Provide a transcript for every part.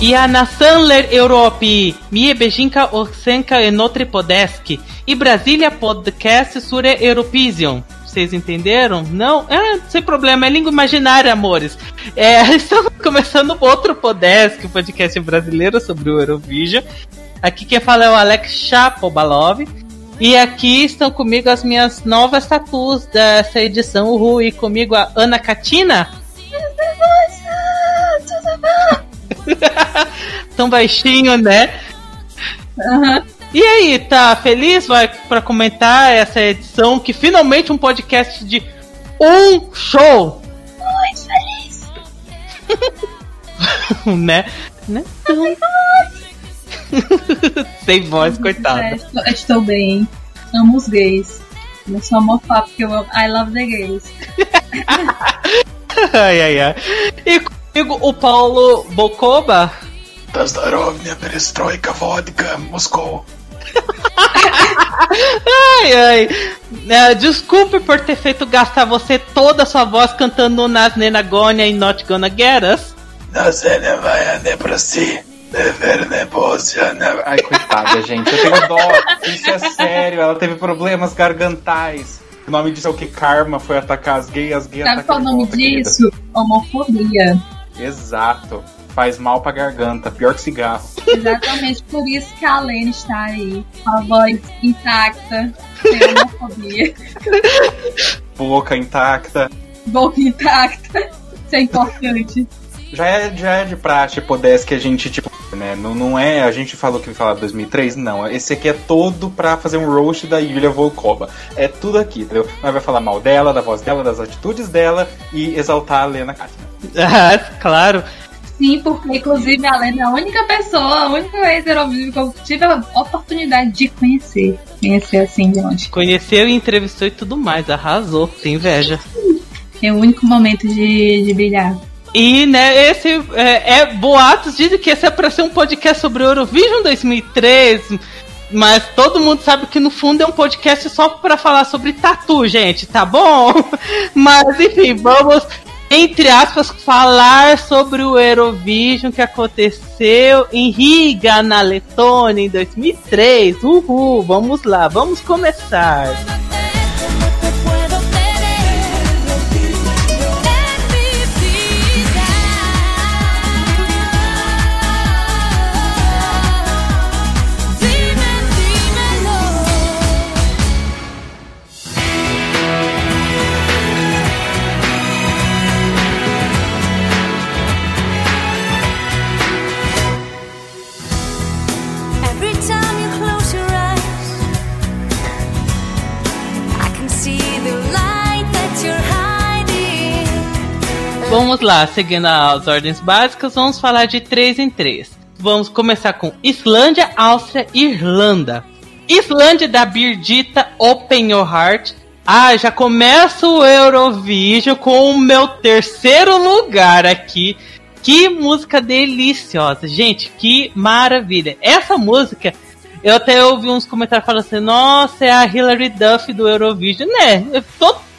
Ja na Sandler Europe, Mie Bejinka Osenka Enotre Podeski e Brasília Podcast Sure Eurovision. Vocês entenderam? Não? É, sem problema, é língua imaginária, amores. É, estamos começando outro Podesk, podcast brasileiro sobre o Eurovision. Aqui quem fala é o Alex Chapobalov. E aqui estão comigo as minhas novas tatuas dessa edição, Uhul, e comigo a Ana Catina. Tão baixinho, né? Uhum. E aí, tá feliz vai para comentar essa edição que finalmente um podcast de um show? Muito feliz. né? Né? Sem voz, coitado. É, estou, estou bem. Amo os gays. Eu sou homofóbico, eu amo. I love the gays. ai, ai, ai. E comigo o Paulo Bokoba. Tazdarov, minha perestroika, vodka, Moscou. ai, ai. É, desculpe por ter feito gastar você toda a sua voz cantando Nas Nenagônia e Not Gonna Get Us. Nazenia vai né, ane pra si. Né, né. Ai, coitada, gente. Eu tenho dó. Isso é sério. Ela teve problemas gargantais. O nome disso é o que? Karma foi atacar as gays, as gays Sabe qual o nome volta, disso? Querida. Homofobia. Exato. Faz mal pra garganta. Pior que cigarro. Exatamente por isso que a Lene está aí. Com a voz intacta. Sem homofobia. Boca intacta. Boca intacta. Isso é importante. Já é, já é de praxe, pudesse que a gente, tipo, né? Não, não é. A gente falou que ia falar 2003, não. Esse aqui é todo pra fazer um roast da Yulia Volkova. É tudo aqui, entendeu? Nós vai falar mal dela, da voz dela, das atitudes dela e exaltar a Lena Katina. Ah, claro. Sim, porque inclusive a Lene é a única pessoa, a única ex-Eurovision que eu tive a oportunidade de conhecer. Conhecer assim de longe. Conheceu e entrevistou e tudo mais. Arrasou. Tem inveja. É o único momento de, de brilhar. E, né, esse é, é boatos dizem que esse é pra ser um podcast sobre Eurovision 2003, mas todo mundo sabe que no fundo é um podcast só pra falar sobre tatu, gente, tá bom? Mas enfim, vamos entre aspas falar sobre o Eurovision que aconteceu em Riga, na Letônia em 2003. Uhul, vamos lá, vamos começar. te Vamos lá, seguindo as ordens básicas, vamos falar de três em três. Vamos começar com Islândia, Áustria e Irlanda. Islândia da Birdita Open Your Heart. Ah, já começa o Eurovision com o meu terceiro lugar aqui. Que música deliciosa, gente, que maravilha. Essa música, eu até ouvi uns comentários falando assim: nossa, é a Hilary Duff do Eurovision, né? É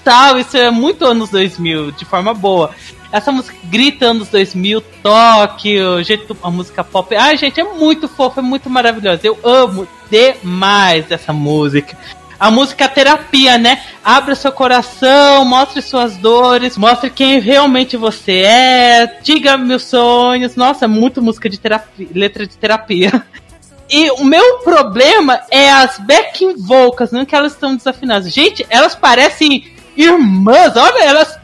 Total, isso é muito anos 2000, de forma boa. Essa música grita anos 2000, toque, o jeito, a música pop. Ai, gente, é muito fofa, é muito maravilhosa. Eu amo demais essa música. A música é terapia, né? Abra seu coração, mostre suas dores, mostre quem realmente você é, diga meus sonhos. Nossa, é muito música de terapia, letra de terapia. E o meu problema é as backing vocals, não que elas estão desafinadas. Gente, elas parecem irmãs, olha, elas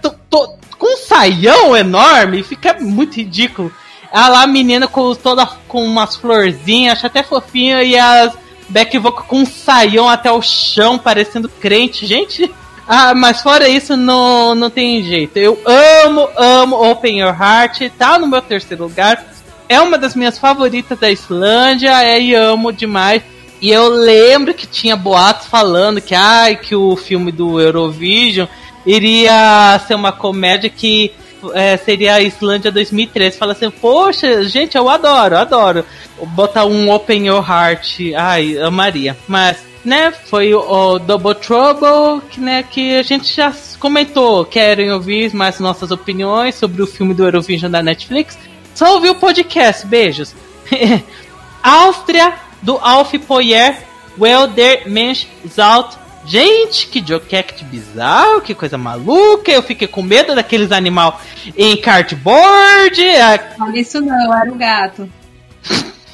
com um saião enorme, fica muito ridículo. A lá, a menina com toda com umas florzinhas, acho até fofinha, e as back vocal com um saião até o chão, parecendo crente, gente. Ah, mas fora isso, não, não tem jeito. Eu amo, amo Open Your Heart, tá no meu terceiro lugar. É uma das minhas favoritas da Islândia, é, e amo demais. E eu lembro que tinha boatos falando que, ai, que o filme do Eurovision iria ser uma comédia que é, seria a Islândia 2013. Fala assim, poxa, gente, eu adoro, adoro. Botar um Open Your Heart, ai, amaria. Mas, né, foi o, o Double Trouble, que, né, que a gente já comentou. Querem ouvir mais nossas opiniões sobre o filme do Eurovision da Netflix? Só ouvi o podcast, beijos. Áustria, do Alf Poyer, Well der Mensch Zalt. Gente, que joquete bizarro, que coisa maluca. Eu fiquei com medo daqueles animal em cardboard. Olha isso não, era o gato.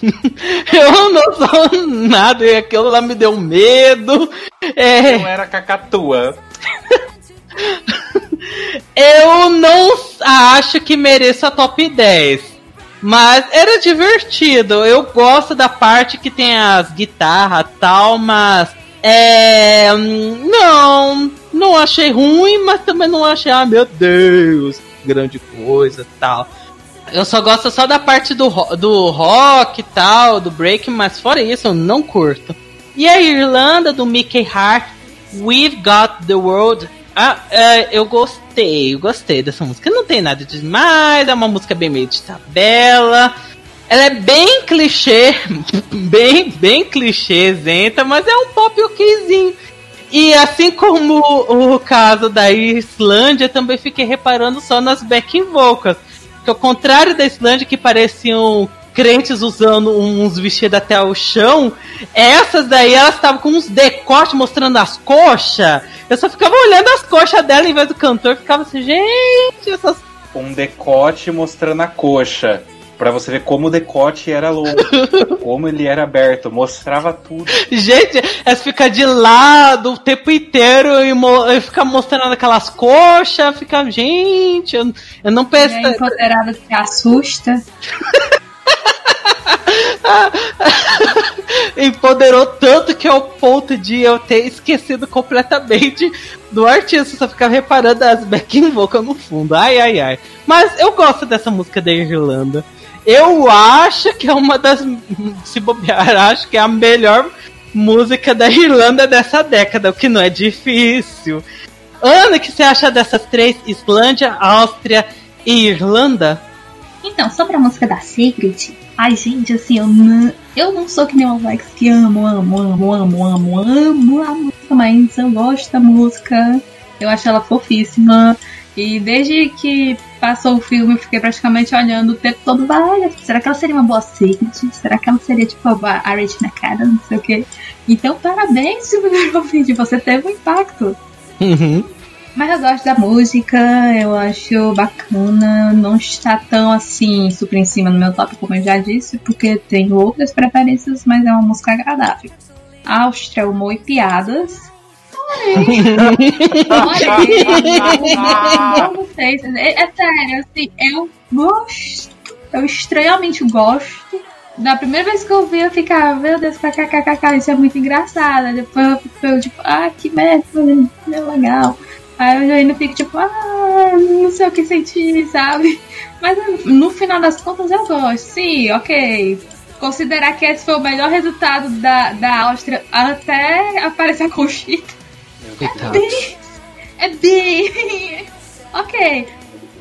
Eu não sou nada, e aquilo lá me deu medo. É, Não era cacatua. eu não acho que mereça a top 10. Mas era divertido. Eu gosto da parte que tem as guitarras e tal, mas. É. Não, não achei ruim, mas também não achei, ah, meu Deus, grande coisa tal. Eu só gosto só da parte do, do rock e tal, do break, mas fora isso eu não curto. E a Irlanda do Mickey Hart, We've Got the World. Ah, é, eu gostei, eu gostei dessa música. Não tem nada de demais, é uma música bem meio de tabela. Ela é bem clichê, bem, bem clichêzenta, mas é um pop okzinho. E assim como o, caso da Islândia, também fiquei reparando só nas backing vocals. Que ao contrário da Islândia, que pareciam crentes usando uns vestidos até o chão, essas daí elas estavam com uns decotes mostrando as coxas. Eu só ficava olhando as coxas dela em vez do cantor, ficava assim, gente, essas Um decote mostrando a coxa. Pra você ver como o decote era longo. como ele era aberto. Mostrava tudo. Gente, elas ficam de lado o tempo inteiro e, mo e fica mostrando aquelas coxas, fica, gente, eu, eu não a pensei. empoderada se assusta. Empoderou tanto que ao ponto de eu ter esquecido completamente do artista, só ficava reparando as backing vocal no fundo. Ai, ai, ai. Mas eu gosto dessa música da Irlanda. Eu acho que é uma das. Se bobear, acho que é a melhor música da Irlanda dessa década, o que não é difícil. Ana, o que você acha dessas três? Islândia, Áustria e Irlanda? Então, sobre a música da Secret, ai gente, assim, eu não, eu não sou que nem o Alex que amo, amo, amo, amo, amo, amo a música, mas eu gosto da música, eu acho ela fofíssima. E desde que passou o filme, eu fiquei praticamente olhando o tempo todo, vai, será que ela seria uma boa Secret? Será que ela seria tipo a a Rachel McAdams, não sei o quê? Então, parabéns, Silvio Vídeo, você teve um impacto. Uhum. Mas eu gosto da música, eu acho bacana, não está tão assim super em cima no meu top, como eu já disse, porque tenho outras preferências, mas é uma música agradável. Áustria, humor e piadas. Vocês. É, é sério, assim, eu gosto, eu estranhamente gosto. Da primeira vez que eu vi, eu ficava, meu Deus, kkkk, isso é muito engraçado. Depois eu fico tipo, ah, que merda, é legal. Aí eu ainda fico tipo, ah, não sei o que sentir, sabe? Mas no final das contas eu gosto. Sim, ok. Considerar que esse foi o melhor resultado da, da Áustria até aparecer a Conchita. É bem. ok.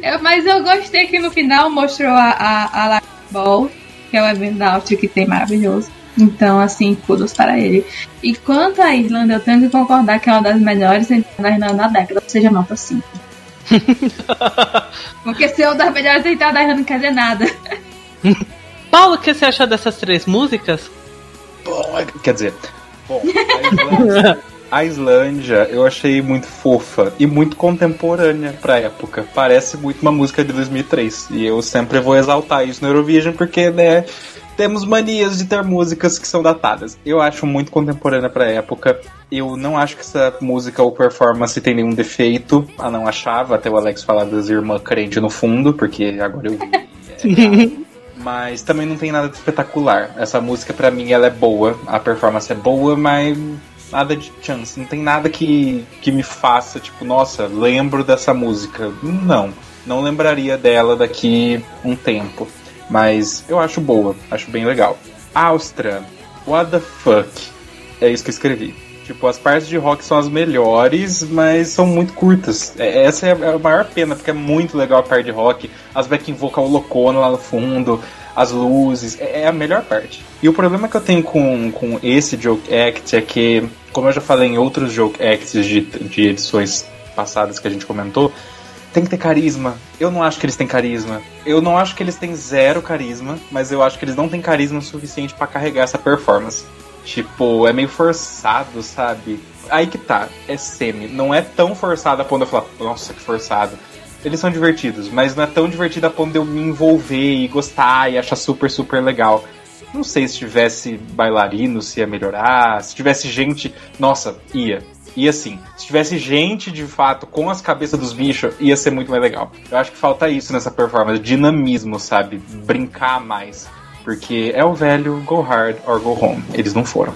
Eu- mas eu gostei que no final mostrou a, a, a La Ball, que é o evento da Áustria que tem maravilhoso. Então, assim, kudos para ele. E quanto à Irlanda, eu tenho que concordar que é uma das melhores entradas da Irlanda na década, ou seja, nota 5. Porque ser uma das melhores entradas da Irlanda não quer dizer nada. Paulo, o que você achou dessas três músicas? Bom, é Quer dizer, bom, a Islândia, a Islândia eu achei muito fofa e muito contemporânea pra época. Parece muito uma música de 2003. E eu sempre vou exaltar isso no Eurovision porque, né, temos manias de ter músicas que são datadas. Eu acho muito contemporânea pra época. Eu não acho que essa música ou performance tem nenhum defeito. Ah, não achava, até o Alex falar das irmãs crente no fundo, porque agora eu vi. É, mas também não tem nada de espetacular. Essa música, pra mim, ela é boa. A performance é boa, mas nada de chance. Não tem nada que, que me faça, tipo, nossa, lembro dessa música. Não. Não lembraria dela daqui um tempo. Mas eu acho boa. Acho bem legal. Áustria. What the fuck? É isso que eu escrevi. Tipo, as partes de rock são as melhores, mas são muito curtas. É- Essa é a maior pena, porque é muito legal a parte de rock. As backing vocal loucona lá no fundo, as luzes, é é a melhor parte. E o problema que eu tenho com, com esse Joke Act é que, como eu já falei em outros Joke Acts de, de edições passadas que a gente comentou, tem que ter carisma. Eu não acho que eles têm carisma. Eu não acho que eles têm zero carisma, mas eu acho que eles não têm carisma suficiente pra carregar essa performance. Tipo, é meio forçado, sabe? Aí que tá, é semi. Não é tão forçado a ponto de eu falar, nossa, que forçado. Eles são divertidos, mas não é tão divertido a ponto de eu me envolver e gostar e achar super, super legal. Não sei se tivesse bailarino, se ia melhorar. Se tivesse gente, nossa, ia. Ia sim. Se tivesse gente de fato com as cabeças dos bichos, ia ser muito mais legal. Eu acho que falta isso nessa performance, dinamismo, sabe? Brincar mais. Porque é o velho go hard or go home. Eles não foram.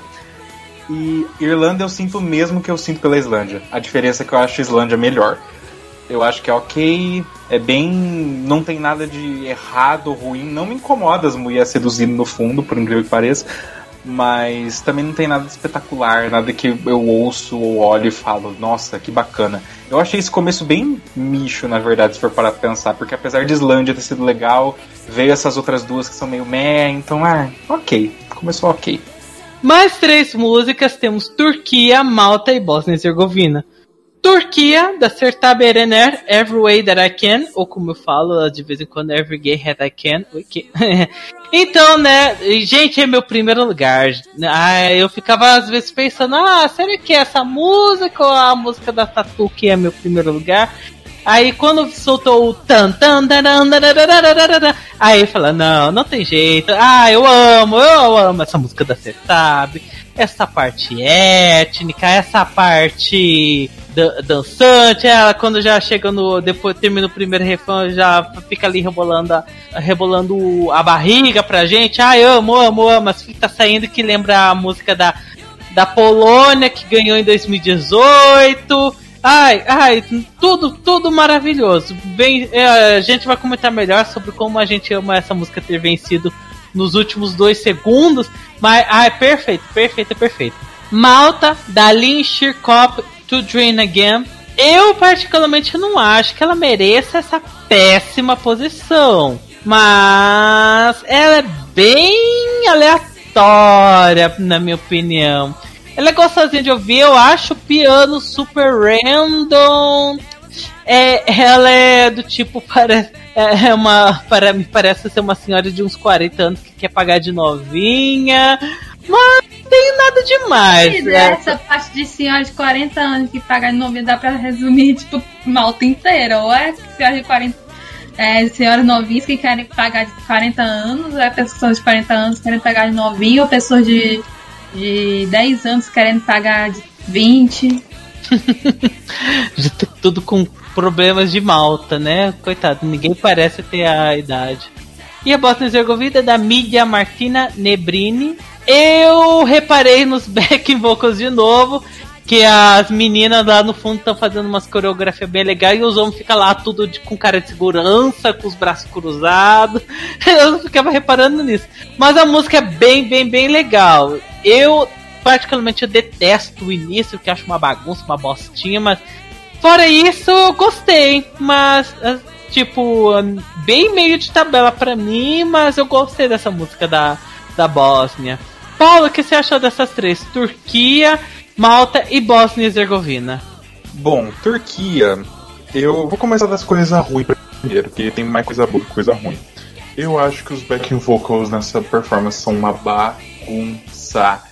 E Irlanda eu sinto o mesmo que eu sinto pela Islândia. A diferença é que eu acho a Islândia melhor. Eu acho que é ok, é bem. Não tem nada de errado ruim. Não me incomoda as mulheres seduzindo no fundo, por incrível que pareça. Mas também não tem nada espetacular, nada que eu ouço ou olho e falo, nossa, que bacana. Eu achei esse começo bem micho, na verdade, se for parar pra pensar, porque apesar de Islândia ter sido legal, veio essas outras duas que são meio meh, então, ah, ok. Começou ok. Mais três músicas temos Turquia, Malta e Bósnia e Herzegovina. Turquia, da Sertab Erener, Every Way That I Can, ou como eu falo de vez em quando, Every Gay That I Can. Que- então, né, gente, é meu primeiro lugar. Ah, eu ficava às vezes pensando, ah, será que é essa música ou a música da Tatu que é meu primeiro lugar? Aí quando soltou o tan tan aí fala, não, não tem jeito. Ah, eu amo, eu amo essa música da Sertab, essa parte étnica, essa parte dan- dançante, ela quando já chega no depois termina o primeiro refrão, já fica ali rebolando a, rebolando a barriga pra gente. Ah, eu amo, amo, amo, mas fica saindo que lembra a música da da Polônia que ganhou em 2018. Ai, ai, tudo, tudo maravilhoso. Bem, é, a gente vai comentar melhor sobre como a gente ama essa música ter vencido nos últimos dois segundos. Mas, ai, perfeito, perfeito, perfeito. Malta, da Lynn Shirkop, To Dream Again. Eu, particularmente, não acho que ela mereça essa péssima posição. Mas ela é bem aleatória, na minha opinião. Ela é gostosinha de ouvir, eu acho o piano super random. É, ela é do tipo, parece, é uma, para, me parece ser uma senhora de uns 40 anos que quer pagar de novinha. Mas não tem nada demais. Né? dessa parte de senhora de 40 anos que paga de novinha dá pra resumir, tipo, malta inteira. Ou é senhora de 40 é, senhoras novinhas que querem pagar de 40 anos, ou é pessoas de 40 anos que querem pagar de novinho, ou pessoas de, de 10 anos querendo pagar de 20. Já tudo com problemas de malta, né? Coitado, ninguém parece ter a idade. E a Bosnia Herzegovina é da Mídia Martina Nebrini. Eu reparei nos backing vocals de novo. Que as meninas lá no fundo estão fazendo umas coreografias bem legais e os homens ficam lá tudo de- com cara de segurança, com os braços cruzados. Eu ficava reparando nisso. Mas a música é bem, bem, bem legal. Eu, particularmente, eu detesto o início, que acho uma bagunça, uma bostinha, mas Fora isso, eu gostei, mas tipo, bem meio de tabela pra mim, mas eu gostei dessa música da, da Bósnia. Paulo, o que você achou dessas três? Turquia, Malta e Bósnia e Herzegovina. Bom, Turquia. Eu vou começar das coisas ruins primeiro, porque tem mais coisa boa que coisa ruim. Eu acho que os backing vocals nessa performance são uma bagunça.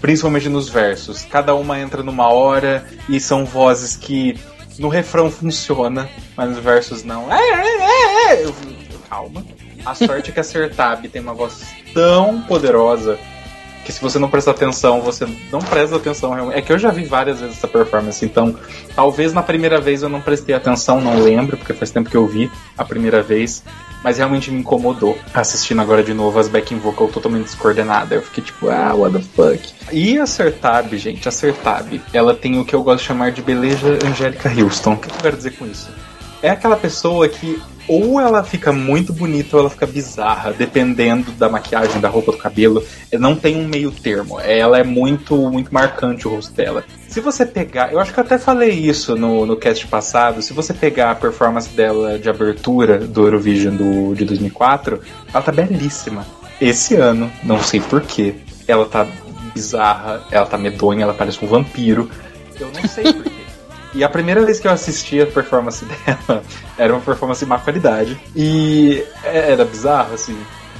Principalmente nos versos. Cada uma entra numa hora e são vozes que no refrão funciona, mas nos versos não. É, é, é, é. Calma. A sorte é que a Sertab tem uma voz tão poderosa que se você não prestar atenção, você não presta atenção realmente. É que eu já vi várias vezes essa performance, então talvez na primeira vez eu não prestei atenção, não lembro, porque faz tempo que eu vi a primeira vez, mas realmente me incomodou assistindo agora de novo as backing vocal totalmente descoordenadas. Eu fiquei tipo, ah, what the fuck. E a Sertab, gente, a Sertab, ela tem o que eu gosto de chamar de beleza Angélica Houston. O que eu quero dizer com isso? É aquela pessoa que ou ela fica muito bonita ou ela fica bizarra, dependendo da maquiagem, da roupa, do cabelo. Não tem um meio termo. Ela é muito, muito marcante o rosto dela. Se você pegar, eu acho que eu até falei isso no, no cast passado, se você pegar a performance dela de abertura do Eurovision do, de 2004, ela tá belíssima. Esse ano, não sei porquê, ela tá bizarra, ela tá medonha, ela parece um vampiro. Eu não sei porquê. E a primeira vez que eu assisti a performance dela era uma performance de má qualidade. E é- era bizarro, assim.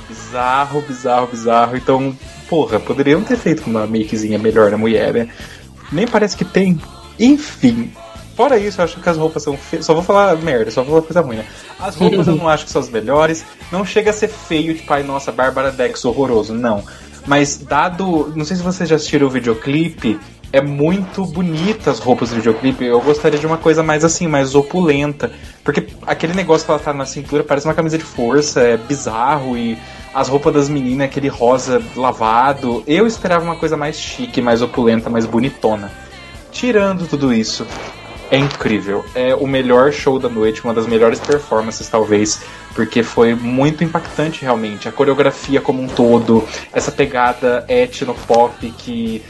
Bizarro, bizarro, bizarro. Então, porra, poderiam ter feito uma makezinha melhor na mulher, né? Nem parece que tem. Enfim. Fora isso, eu acho que as roupas são feias. Só vou falar merda, só vou falar coisa ruim, né? As roupas eu não acho que são as melhores. Não chega a ser feio, tipo, ai, nossa, Bárbara Dex horroroso. Não. Mas dado. Não sei se vocês já assistiram o videoclipe. É muito bonita as roupas do videoclipe. Eu gostaria de uma coisa mais assim, mais opulenta. Porque aquele negócio que ela tá na cintura parece uma camisa de força, é bizarro e as roupas das meninas, aquele rosa lavado. Eu esperava uma coisa mais chique, mais opulenta, mais bonitona. Tirando tudo isso, é incrível. É o melhor show da noite, uma das melhores performances, talvez, porque foi muito impactante realmente. A coreografia como um todo, essa pegada etno-pop que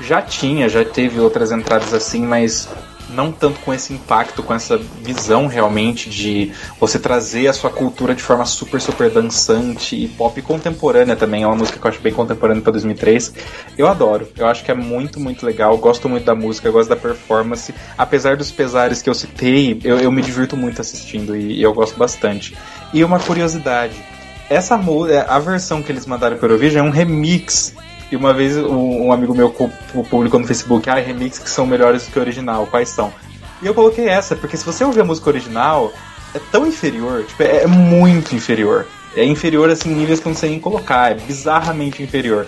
já tinha, já teve outras entradas assim, mas não tanto com esse impacto, com essa visão realmente de você trazer a sua cultura de forma super, super dançante e pop contemporânea também. É uma música que eu acho bem contemporânea para 2003. Eu adoro, eu acho que é muito, muito legal. Gosto muito da música, gosto da performance. Apesar dos pesares que eu citei, eu, eu me divirto muito assistindo e, e eu gosto bastante. E uma curiosidade. Essa é, a versão que eles mandaram para o Eurovision é um remix e uma vez um, um amigo meu pu- pu- publicou no Facebook, ah, remix que são melhores do que o original, quais são? E eu coloquei essa, porque se você ouvir a música original, é tão inferior, tipo, é, é muito inferior. É inferior, assim, níveis que eu não sei nem colocar, é bizarramente inferior.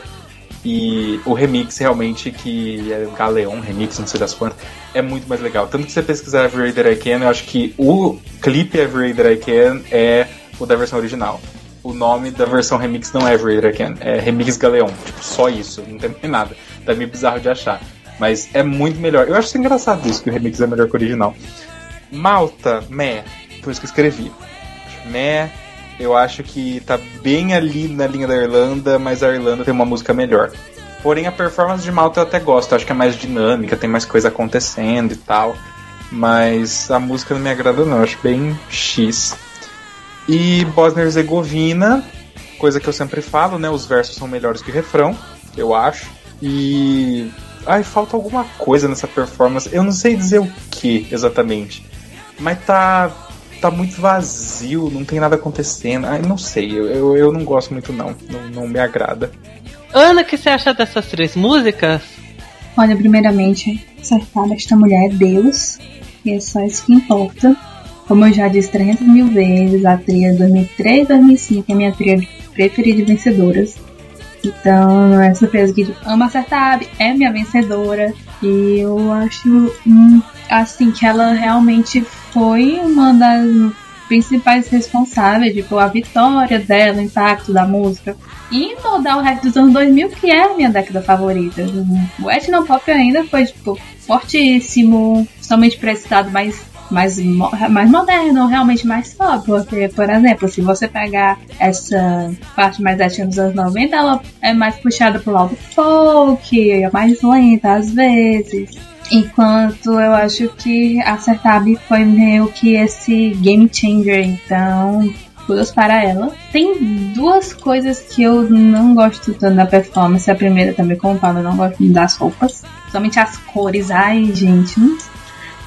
E o remix realmente, que é Galeon Remix, não sei das quantas, é muito mais legal. Tanto que você pesquisar Every That I Can, eu acho que o clipe Every That I Can é o da versão original. O nome da versão remix não é I Can, é Remix Galeon. Tipo, só isso, não tem nada. Tá meio bizarro de achar. Mas é muito melhor. Eu acho engraçado isso, que o remix é melhor que o original. Malta, meh, foi isso que eu escrevi. Meh, eu acho que tá bem ali na linha da Irlanda, mas a Irlanda tem uma música melhor. Porém, a performance de Malta eu até gosto, eu acho que é mais dinâmica, tem mais coisa acontecendo e tal. Mas a música não me agrada não, eu acho bem X. E Bosnia e Herzegovina, coisa que eu sempre falo, né? Os versos são melhores que o refrão, eu acho. E. Ai, falta alguma coisa nessa performance. Eu não sei dizer o que exatamente. Mas tá. Tá muito vazio, não tem nada acontecendo. Ai, não sei, eu, eu, eu não gosto muito não. não. Não me agrada. Ana, o que você acha dessas três músicas? Olha, primeiramente, acertar esta mulher é Deus, e é só isso que importa. Como eu já disse 300 mil vezes, a trilha 2003 2005 é minha trilha preferida de vencedoras. Então, não é surpresa que Ama Acertab é minha vencedora. E eu acho, hum, assim, que ela realmente foi uma das principais responsáveis, tipo, a vitória dela, o impacto da música. E moldar o resto dos anos 2000, que é a minha década favorita. O etnopop ainda foi, tipo, fortíssimo, somente para esse estado mais, mais, mais moderno, realmente mais pop. Porque, por exemplo, se você pegar essa parte mais etna dos anos 90, ela é mais puxada pro lado folk, é mais lenta às vezes. Enquanto eu acho que a Sertab foi meio que esse game changer, então kudos para ela. Tem duas coisas que eu não gosto tanto da performance. A primeira também, como eu falo, eu não gosto das roupas. Somente as cores. Ai, gente,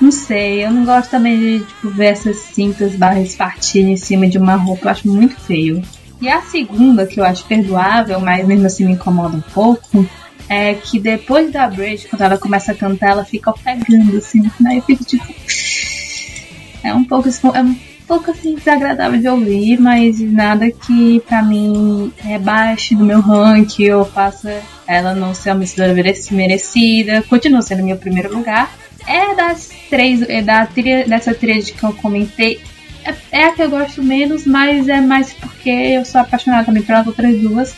não, sei. Eu não gosto também de tipo, ver essas cintas barras partidas em cima de uma roupa. Eu acho muito feio. E a segunda, que eu acho perdoável, mas mesmo assim me incomoda um pouco, é que depois da bridge, quando ela começa a cantar, ela fica ofegando, assim, final eu fico tipo. É um pouco, é um pouco assim desagradável de ouvir, mas nada que pra mim rebaixe do meu ranking ou faça ela não ser uma vencedora merec- merecida. Continua sendo meu primeiro lugar. É das três, é da trilha, dessa trilha que eu comentei. É, é a que eu gosto menos, mas é mais porque eu sou apaixonada também pelas outras duas.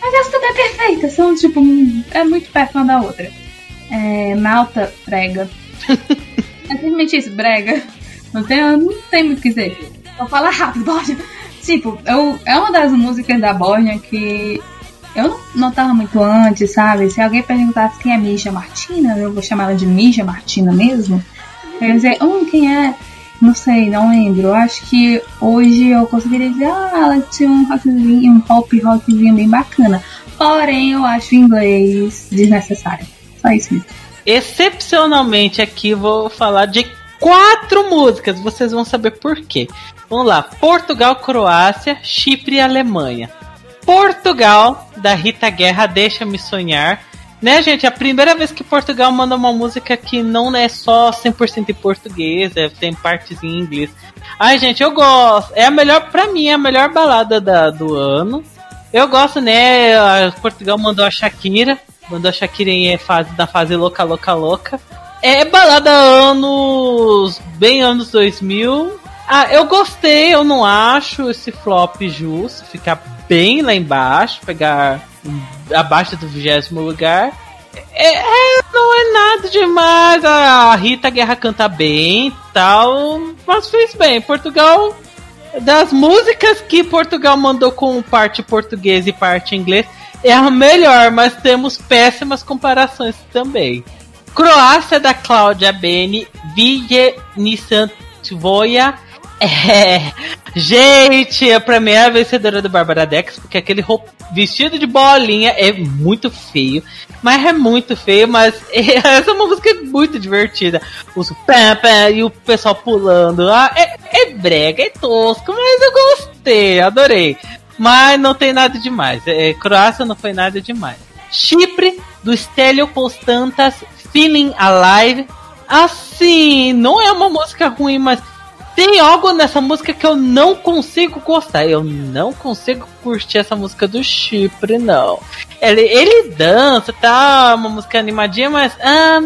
Mas elas também é perfeitas, são tipo, é muito perto uma da outra. É, Malta, brega. é simplesmente isso, brega. Não tem, não tem muito o que dizer. Vou falar rápido, Borja. Tipo, eu, é uma das músicas da Borja que eu não notava muito antes, sabe? Se alguém perguntasse quem é Misha Martina, eu vou chamar ela de Misha Martina mesmo. Eu ia dizer, hum, quem é? Não sei, não lembro. Acho que hoje eu conseguiria dizer, ah, ela tinha um rockzinho, um pop rockzinho bem bacana. Porém, eu acho inglês desnecessário. Só isso mesmo. excepcionalmente aqui vou falar de quatro músicas, vocês vão saber por quê. Vamos lá: Portugal, Croácia, Chipre e Alemanha. Portugal, da Rita Guerra, Deixa-me Sonhar. Né, gente? A primeira vez que Portugal manda uma música que não é só 100% em português, é, tem partes em inglês. Ai, gente, eu gosto. É a melhor, pra mim, é a melhor balada da, do ano. Eu gosto, né? a- Portugal mandou a Shakira. Mandou a Shakira em fase, na fase louca, louca, louca. É balada anos. bem anos 2000. Ah, eu gostei, eu não acho esse flop justo. Ficar bem lá embaixo, pegar abaixo do vigésimo lugar. É, é, não é nada demais. A Rita Guerra canta bem tal, mas fez bem. Portugal, das músicas que Portugal mandou com parte português e parte inglês, é a melhor, mas temos péssimas comparações também. Croácia da Cláudia Beni, Vigenisantvoia. É, gente, pra mim é a vencedora do Bárbara Dex, porque aquele roupa, vestido de bolinha é muito feio, mas é muito feio, mas essa é uma música muito divertida. Os pam, pam, e o pessoal pulando, ah, é, é brega, é tosco, mas eu gostei, adorei. Mas não tem nada demais, é, Croácia não foi nada demais. Chipre, do Stélio Postantas, Feeling Alive. Assim, não é uma música ruim, mas tem algo nessa música que eu não consigo gostar. Eu não consigo curtir essa música do Chipre, não. Ele, ele dança, tá? Uma música animadinha, mas. ah,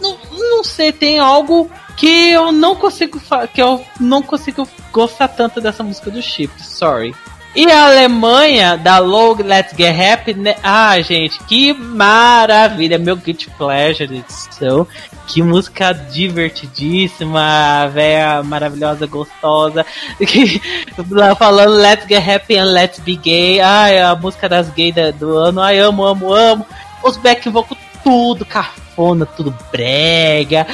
não, não sei, tem algo que eu não consigo que eu não consigo gostar tanto dessa música do Chipre, sorry. E a Alemanha, da Low Let's Get Happy, né? Ah, gente, que maravilha! Meu Guilty Pleasure edição. Que música divertidíssima, véia maravilhosa, gostosa. Lá falando Let's Get Happy and Let's Be Gay. Ai, a música das gays do ano. Ai, amo, amo, amo. Os back vocal tudo cafona, tudo brega.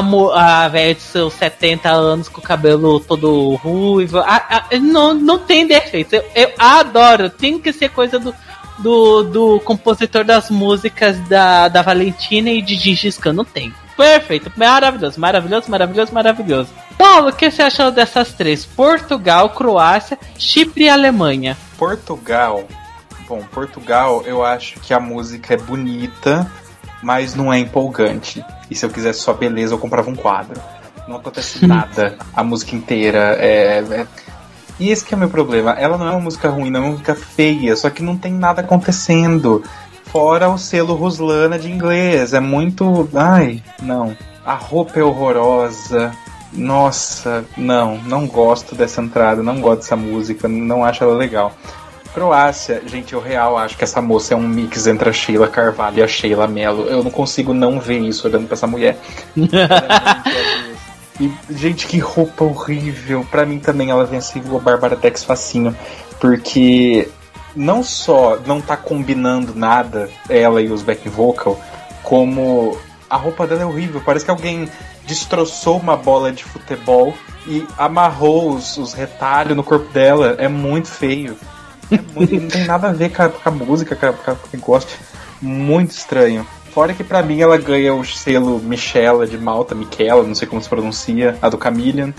A, a velha de seus 70 anos com o cabelo todo ruivo. A- a- não, não tem defeito. Eu, eu adoro. Tem que ser coisa do, do, do compositor das músicas da, da Valentina e de Gengis Khan. Não tem. Perfeito. Maravilhoso, maravilhoso, maravilhoso, maravilhoso. Paulo, o que você achou dessas três? Portugal, Croácia, Chipre e Alemanha. Portugal. Bom, Portugal, eu acho que a música é bonita, mas não é empolgante. E se eu quisesse só beleza, eu comprava um quadro. Não acontece nada a música inteira. É, é- E esse que é o meu problema. Ela não é uma música ruim, não é uma música feia, só que não tem nada acontecendo. Fora o selo Ruslana de inglês. É muito. Ai, não. A roupa é horrorosa. Nossa, não, não gosto dessa entrada, não gosto dessa música, não acho ela legal. Croácia, gente, eu real acho que essa moça é um mix entre a Sheila Carvalho e a Sheila Mello. Eu não consigo não ver isso olhando pra essa mulher. E, gente, que roupa horrível. Pra mim também ela venceu a Bárbara Dex facinho. Porque não só não tá combinando nada, ela e os back vocal, como a roupa dela é horrível. Parece que alguém destroçou uma bola de futebol e amarrou os, os retalhos no corpo dela. É muito feio. Muito- não tem nada a ver com a, com a música, com, a, com a- com o negócio. Muito estranho. Fora que pra mim ela ganha o selo Michela de Malta, Michela, não sei como se pronuncia, a do Chameleon,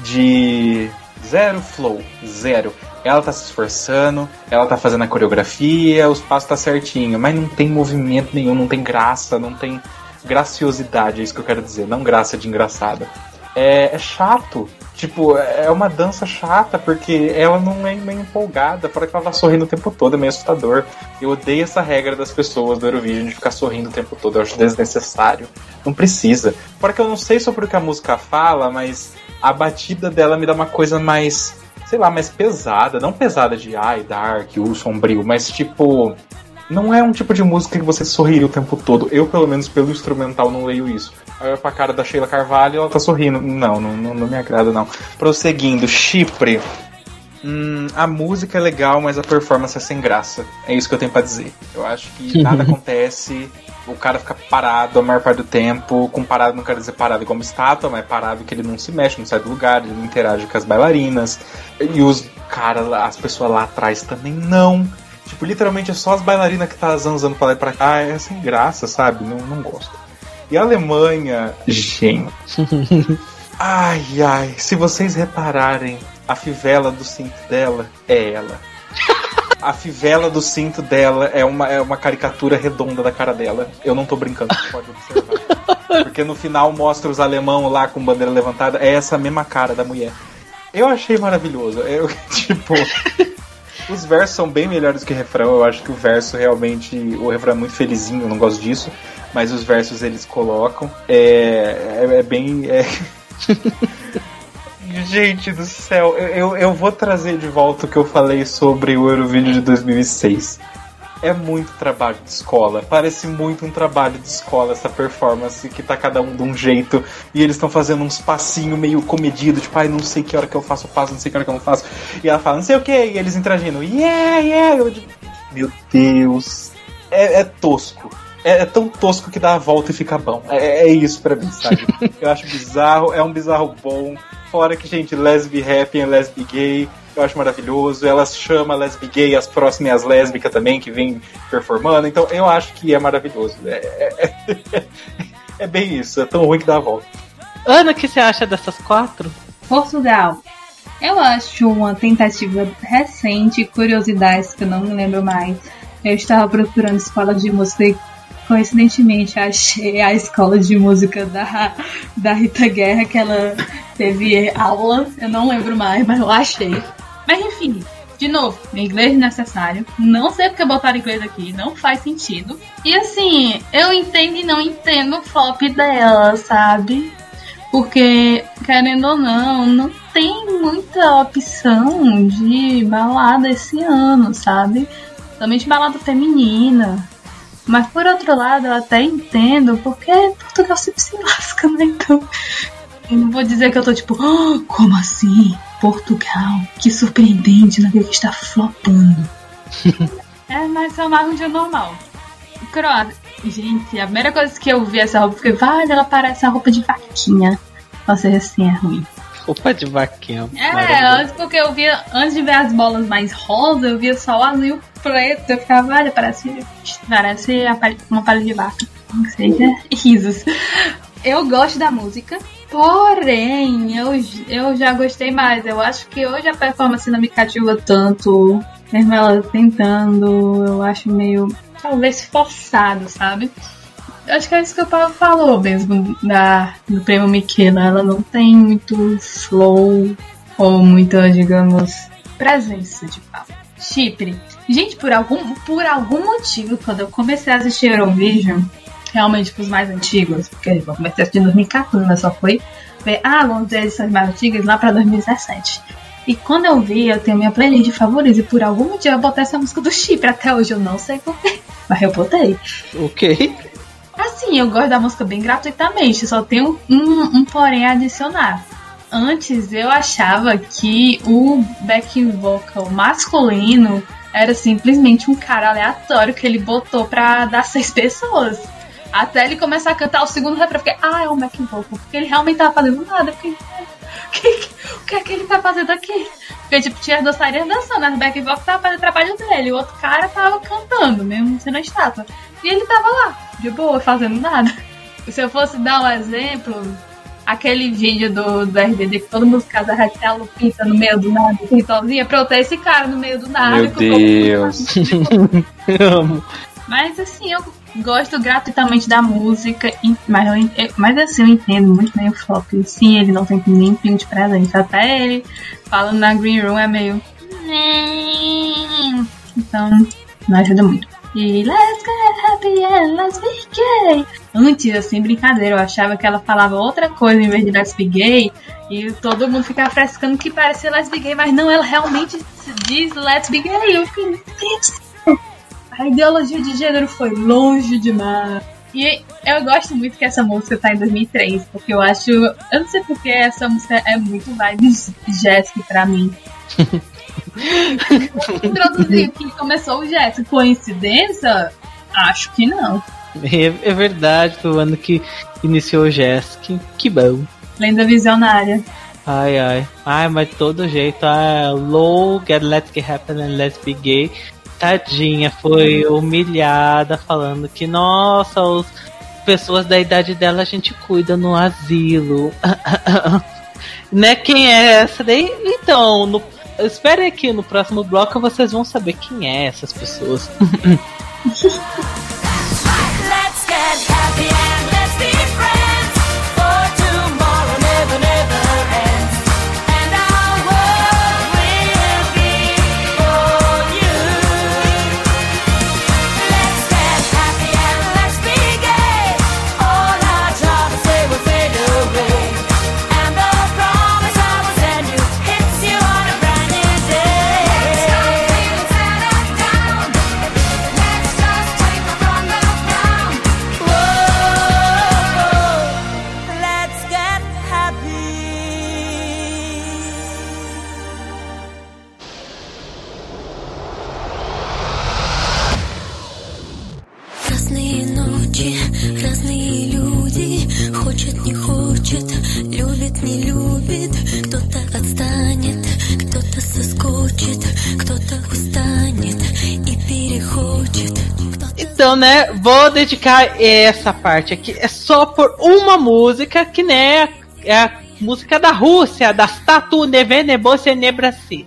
de zero flow, zero. Ela tá se esforçando, ela tá fazendo a coreografia, os passos tá certinho, mas não tem movimento nenhum, não tem graça, não tem graciosidade, é isso que eu quero dizer, não graça de engraçada. É, é chato. Tipo, é uma dança chata, porque ela não é meio empolgada, fora que ela tá sorrindo o tempo todo, é meio assustador. Eu odeio essa regra das pessoas do Eurovision de ficar sorrindo o tempo todo, eu acho desnecessário. Não precisa. Fora que eu não sei sobre o que a música fala, mas a batida dela me dá uma coisa mais, sei lá, mais pesada. Não pesada de ai, dark, o sombrio, mas tipo. Não é um tipo de música que você sorriria o tempo todo. Eu, pelo menos pelo instrumental, não leio isso. Aí eu pra cara da Sheila Carvalho e ela tá sorrindo. Não, não, não, não me agrada, não. Prosseguindo, Chipre. Hum, a música é legal, mas a performance é sem graça. É isso que eu tenho pra dizer. Eu acho que nada acontece, o cara fica parado a maior parte do tempo. Com parado não quero dizer parado igual uma estátua, mas parado que ele não se mexe, não sai do lugar, ele não interage com as bailarinas. E os caras, as pessoas lá atrás também não. Tipo, literalmente é só as bailarinas que tá zanzando pra lá e pra cá. É sem graça, sabe? Não, não gosto. E a Alemanha, gente. Ai, ai, se vocês repararem, a fivela do cinto dela é ela. A fivela do cinto dela é uma, é uma caricatura redonda da cara dela. Eu não tô brincando, você pode observar. Porque no final mostra os alemão lá com bandeira levantada, é essa mesma cara da mulher. Eu achei maravilhoso. Eu, tipo, os versos são bem melhores que o refrão. Eu acho que o verso realmente. O refrão é muito felizinho, eu não gosto disso. Mas os versos eles colocam. É, é, é bem. é- Gente do céu, eu, eu, vou trazer de volta o que eu falei sobre o Eurovídeo de 2006. É muito trabalho de escola. Parece muito um trabalho de escola essa performance que tá cada um de um jeito e eles estão fazendo uns passinhos meio comedido, tipo, ai, não sei que hora que eu faço o passo, não sei que hora que eu não faço. E ela fala, não sei o que, e eles interagindo, yeah, yeah. Eu digo, Meu Deus, é, é tosco. É, é tão tosco que dá a volta e fica bom. É, é isso pra mim, sabe? Eu acho bizarro, é um bizarro bom. Fora que, gente, lesbi happy e lesbi gay, eu acho maravilhoso. Elas chamam a lesbi gay, as próximas as lésbicas também, que vem performando. Então eu acho que é maravilhoso. É, é- é- é bem isso, é tão ruim que dá a volta. Ana, o que você acha dessas quatro? Portugal. Eu acho uma tentativa recente, curiosidades que eu não me lembro mais. Eu estava procurando escolas de música coincidentemente achei a escola de música da, da Rita Guerra, que ela teve aula, eu não lembro mais, mas eu achei. Mas enfim, de novo, inglês necessário. Não sei porque botaram inglês aqui, não faz sentido. E assim, eu entendo e não entendo o flop dela, sabe? Porque, querendo ou não, não tem muita opção de balada esse ano, sabe? Somente balada feminina. Mas por outro lado, eu até entendo, porque Portugal sempre se lasca, né? Então. Eu não vou dizer que eu tô tipo, "Ah, como assim? Portugal? Que surpreendente, não ver que está flopando. é, mas é mais um dia normal. Croata. Gente, a primeira coisa que eu vi essa roupa, fiquei, vale, ela parece a roupa de vaquinha. Nossa, assim é ruim. Roupa de vaquinha. É, antes porque eu via, antes de ver as bolas mais rosa, eu via só o azul e o preto. Eu ficava, olha, parece, parece uma palha de vaca. Não seja risos. Eu gosto da música, porém, eu, eu já gostei mais. Eu acho que hoje a performance não me cativa tanto. Mesmo ela tentando, eu acho meio, talvez, forçado, sabe? Acho que é isso que o Paulo falou mesmo da, do prêmio Miquela. Ela não tem muito flow ou muita, digamos, presença de palco. Chipre. Gente, por algum, por algum motivo, quando eu comecei a assistir Eurovision, realmente os mais antigos, porque eu comecei a assistir em 2014, mas só foi ver, ah, vamos ver edições mais antigas lá pra 2017. E quando eu vi, eu tenho minha playlist de favoritos e por algum motivo eu botei essa música do Chipre. Até hoje eu não sei porquê, mas eu botei. Ok. Assim, eu gosto da música bem gratuitamente, só tenho um, um porém a adicionar. Antes eu achava que o backing vocal masculino era simplesmente um cara aleatório que ele botou pra dar seis pessoas. Até ele começar a cantar o segundo refrão, fiquei, ah, é um backing vocal, porque ele realmente tava fazendo nada. Eu fiquei, o que, o que é que ele tá fazendo aqui? Porque, tipo, tinha as dançarinas dançando, as back vocal tava fazendo o trabalho dele, o outro cara tava cantando, mesmo sendo a estátua. E ele tava lá, de boa, fazendo nada. Se eu fosse dar um exemplo, aquele vídeo do, do RBD que todo mundo casa a Lupita no meio do nada, assim, sozinha, pra eu ter esse cara no meio do nada. Meu Deus. Amo. mas assim, eu gosto gratuitamente da música, mas, eu, eu- mas assim, eu entendo muito bem o flop. Sim, ele não tem nem pingo de presença. Até ele falando na Green Room é meio. Então, não ajuda muito. E let's get happy and let's be gay. Antes, assim, brincadeira, eu achava que ela falava outra coisa em vez de let's be gay. E todo mundo ficava frescando que parecia let's be gay, mas não, ela realmente diz let's be gay. Eu fiquei, a ideologia de gênero foi longe demais. E eu gosto muito que essa música tá em 2003, porque eu acho. Eu não sei porque essa música é muito vibe Jéssica pra mim. Introduzir que começou o Jéssica. Coincidência? Acho que não. É, é verdade, foi o ano que iniciou o Jesk. Que bom. Lenda visionária. Ai, ai. Ai, mas de todo jeito, a Low, Get Let's Get Happen and Let's Be Gay, tadinha, foi humilhada falando que, nossa, os, pessoas da idade dela a gente cuida no asilo. né? Quem é essa daí? Então, no, espere aqui no próximo bloco vocês vão saber quem é essas pessoas. Vou dedicar essa parte aqui. É só por uma música, que né, é a música da Rússia, das Tatu Nevenebose Nebrasi.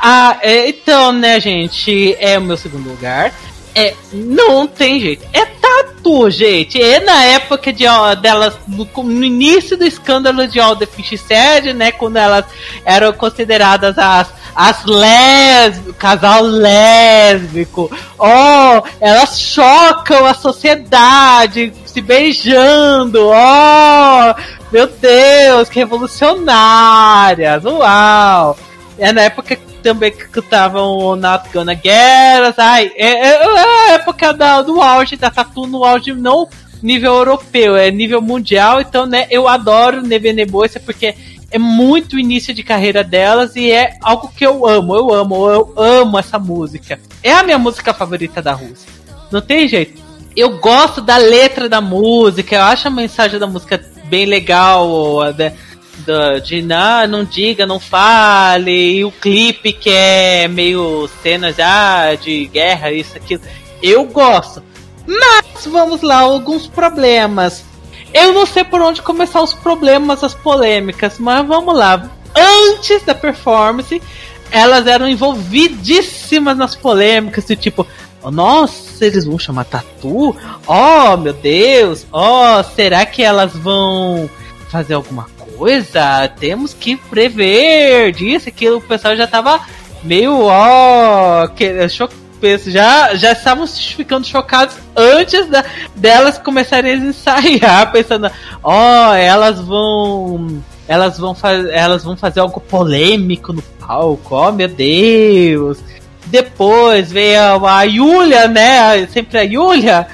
Ah, é, então, né, gente, é o meu segundo lugar. É, não tem jeito. É tatu, gente. É na época de, ó, delas, no, no início do escândalo de All the Fish Said, né? Quando elas eram consideradas as, as lésbicas, casal lésbico. Oh, elas chocam a sociedade se beijando. Oh, meu Deus, que revolucionárias. Uau. É na época também que cantavam Not Gonna Get Us. Ai, é, é, é a época da, do auge da Tatu no auge não nível europeu, é nível mundial. Então, né, eu adoro Neve Neboisa porque é muito início de carreira delas e é algo que eu amo, eu amo, eu amo essa música. É a minha música favorita da Rússia. Não tem jeito. Eu gosto da letra da música, eu acho a mensagem da música bem legal, da- de não, diga, não fale, e o clipe que é meio cena já de guerra, isso, aquilo. Eu gosto. Mas vamos lá, alguns problemas. Eu não sei por onde começar os problemas, as polêmicas, mas vamos lá. Antes da performance, elas eram envolvidíssimas nas polêmicas, do tipo, "Oh, nossa, eles vão chamar Tatu? Oh, meu Deus! Oh, será que elas vão fazer alguma coisa? Temos que prever disso, que o pessoal já tava meio, ó, que, cho- já, já estavam ficando chocados antes da, delas começarem a ensaiar, pensando, ó, elas vão. Elas vão, elas vão fazer algo polêmico no palco, ó meu Deus. Depois veio a Yulia, né? Sempre a Yulia,